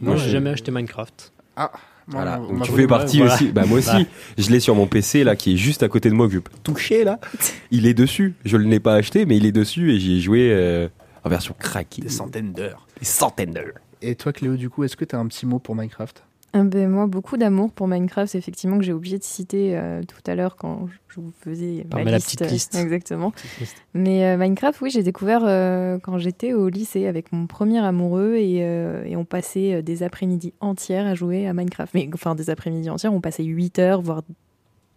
Moi, j'ai jamais acheté Minecraft. Moi, Voilà, on donc m'a tu fais partie voilà. aussi. Bah, moi aussi, Bah. je l'ai sur mon PC là, qui est juste à côté de moi, que je peux toucher là. *laughs* Il est dessus. Je ne l'ai pas acheté, mais il est dessus et j'y ai joué euh, en version craquée. Des centaines d'heures. Des centaines d'heures. Et toi, Cléo, du coup, est-ce que tu as un petit mot pour Minecraft? Ah ben, moi, beaucoup d'amour pour Minecraft, c'est effectivement que j'ai oublié de citer euh, tout à l'heure quand je vous faisais ma la liste. petite liste. Exactement. Mais euh, Minecraft, oui, j'ai découvert euh, quand j'étais au lycée avec mon premier amoureux et, et on passait des après-midi entières à jouer à Minecraft. Mais enfin, des après-midi entières, on passait 8 heures, voire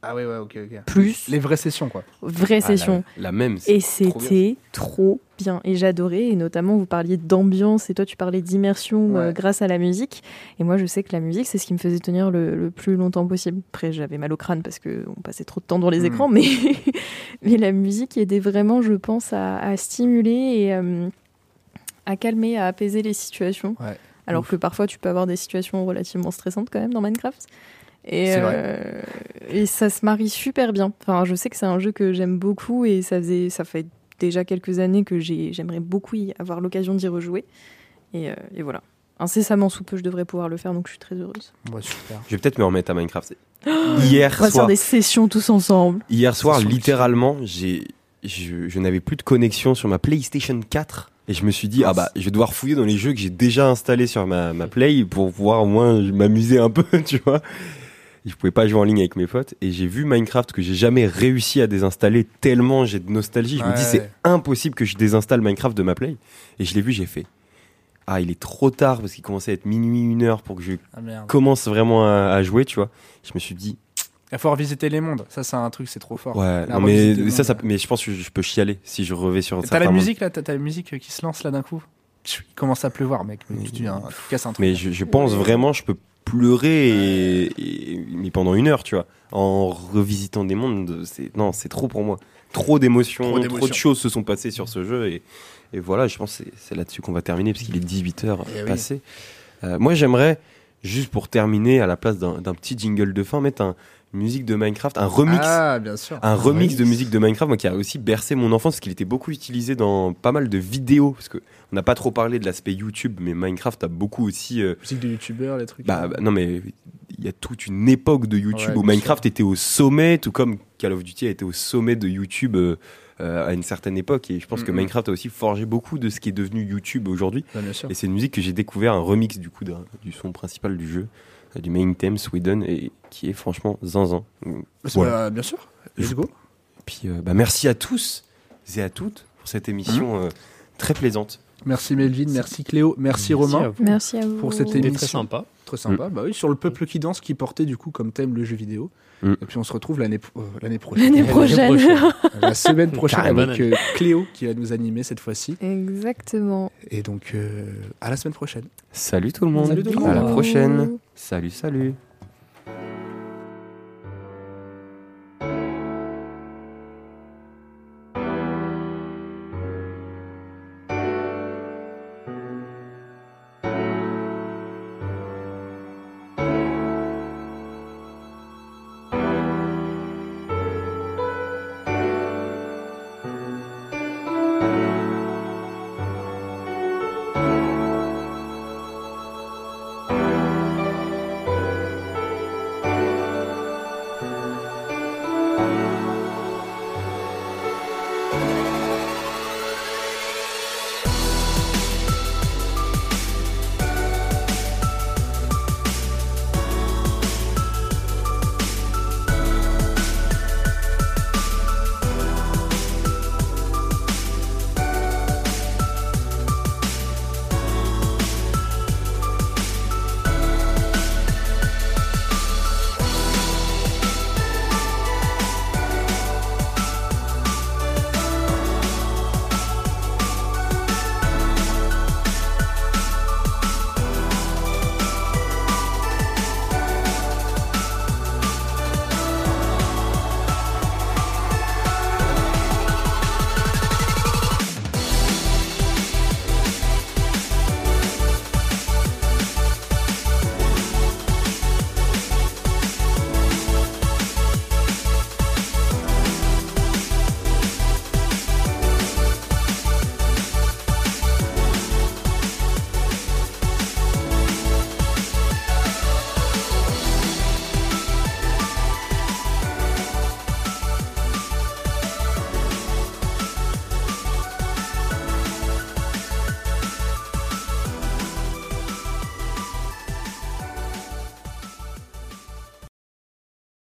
Ah ouais, ok, ok. plus. Les vraies sessions, quoi. Vraie Ah, la- session. La, même. Et trop c'était trop bien. Et j'adorais. Et notamment, vous parliez d'ambiance et toi, tu parlais d'immersion euh, grâce à la musique. Et moi, je sais que la musique, c'est ce qui me faisait tenir le, le plus longtemps possible. Après, j'avais mal au crâne parce qu'on passait trop de temps dans les Mm. écrans. Mais, *laughs* mais la musique aidait vraiment, je pense, à, à stimuler et euh, à calmer, à apaiser les situations. Ouais. Alors Ouf. que parfois, tu peux avoir des situations relativement stressantes quand même dans Minecraft. Et, euh, et ça se marie super bien. Enfin, je sais que c'est un jeu que j'aime beaucoup et ça, faisait, ça fait déjà quelques années que j'ai- j'aimerais beaucoup y avoir l'occasion d'y rejouer. Et, euh, et voilà. Incessamment sous peu, je devrais pouvoir le faire, donc je suis très heureuse. Ouais, super. Je vais peut-être me remettre à Minecraft. *gasps* Hier On va faire des sessions tous ensemble. hier soir, littéralement, j'ai, je, je n'avais plus de connexion sur ma PlayStation 4 et je me suis dit ah bah je vais devoir fouiller dans les jeux que j'ai déjà installés sur ma, ma Play pour pouvoir au moins m'amuser un peu, *laughs* tu vois. Je pouvais pas jouer en ligne avec mes potes et j'ai vu Minecraft que j'ai jamais réussi à désinstaller tellement j'ai de nostalgie. Je me dis c'est impossible que je désinstalle Minecraft de ma Play et je l'ai vu, j'ai fait ah il est trop tard parce qu'il commençait à être minuit une heure pour que je Ah commence vraiment à, à jouer, tu vois. Je me suis dit, Il faut revisiter les mondes. Ça, c'est un truc, c'est trop fort. ouais, non, mais ça, ça, mais je pense que je peux chialer si je revais sur. T'as certains la musique là, t'as t'as la musique qui se lance là d'un coup? Il commence à pleuvoir, mec. Mais tu, hein, tu casses un truc. Mais je, je pense vraiment, je peux pleurer et, et- mais pendant une heure, tu vois, en revisitant des mondes. C'est non, c'est trop pour moi. Trop d'émotions, Trop de choses se sont passées sur ce jeu et, et voilà, je pense que c'est- c'est là-dessus qu'on va terminer parce qu'il est 18h Eh oui. passé. Euh, moi, j'aimerais juste pour terminer à la place d'un d'un petit jingle de fin mettre un, musique de Minecraft, un remix. Ah, bien sûr. un remix de musique de Minecraft moi, qui a aussi bercé mon enfance parce qu'il était beaucoup utilisé dans pas mal de vidéos parce que on n'a pas trop parlé de l'aspect YouTube mais Minecraft a beaucoup aussi euh, Musique de youtubeurs, les trucs. bah, bah, non mais il y a toute une époque de YouTube Ouais, où Minecraft était au sommet tout comme Call of Duty a été au sommet de YouTube euh, euh, à une certaine époque et je pense que. Minecraft a aussi forgé beaucoup de ce qui est devenu YouTube aujourd'hui Ouais, et c'est une musique que j'ai découvert un remix du coup du son principal du jeu du main theme Sweden et qui est franchement zinzin Bah, voilà. bien sûr. Let's go. puis euh, bah, merci à tous et à toutes pour cette émission Mmh. euh, très plaisante. Merci Melvin, merci Cléo, merci, Romain. à vous. Merci à vous. Pour cette C'était émission. très sympa. Très sympa. Bah oui, sur le peuple qui danse qui portait du coup comme thème le jeu vidéo. Mm. Et puis on se retrouve l'année euh, l'année prochaine. L'année prochaine. prochaine. La semaine prochaine Carrément. avec euh, Cléo qui va nous animer cette fois-ci. Exactement. Et donc euh, à la semaine prochaine. Salut tout le monde. Salut tout le À la monde. prochaine. Salut, salut.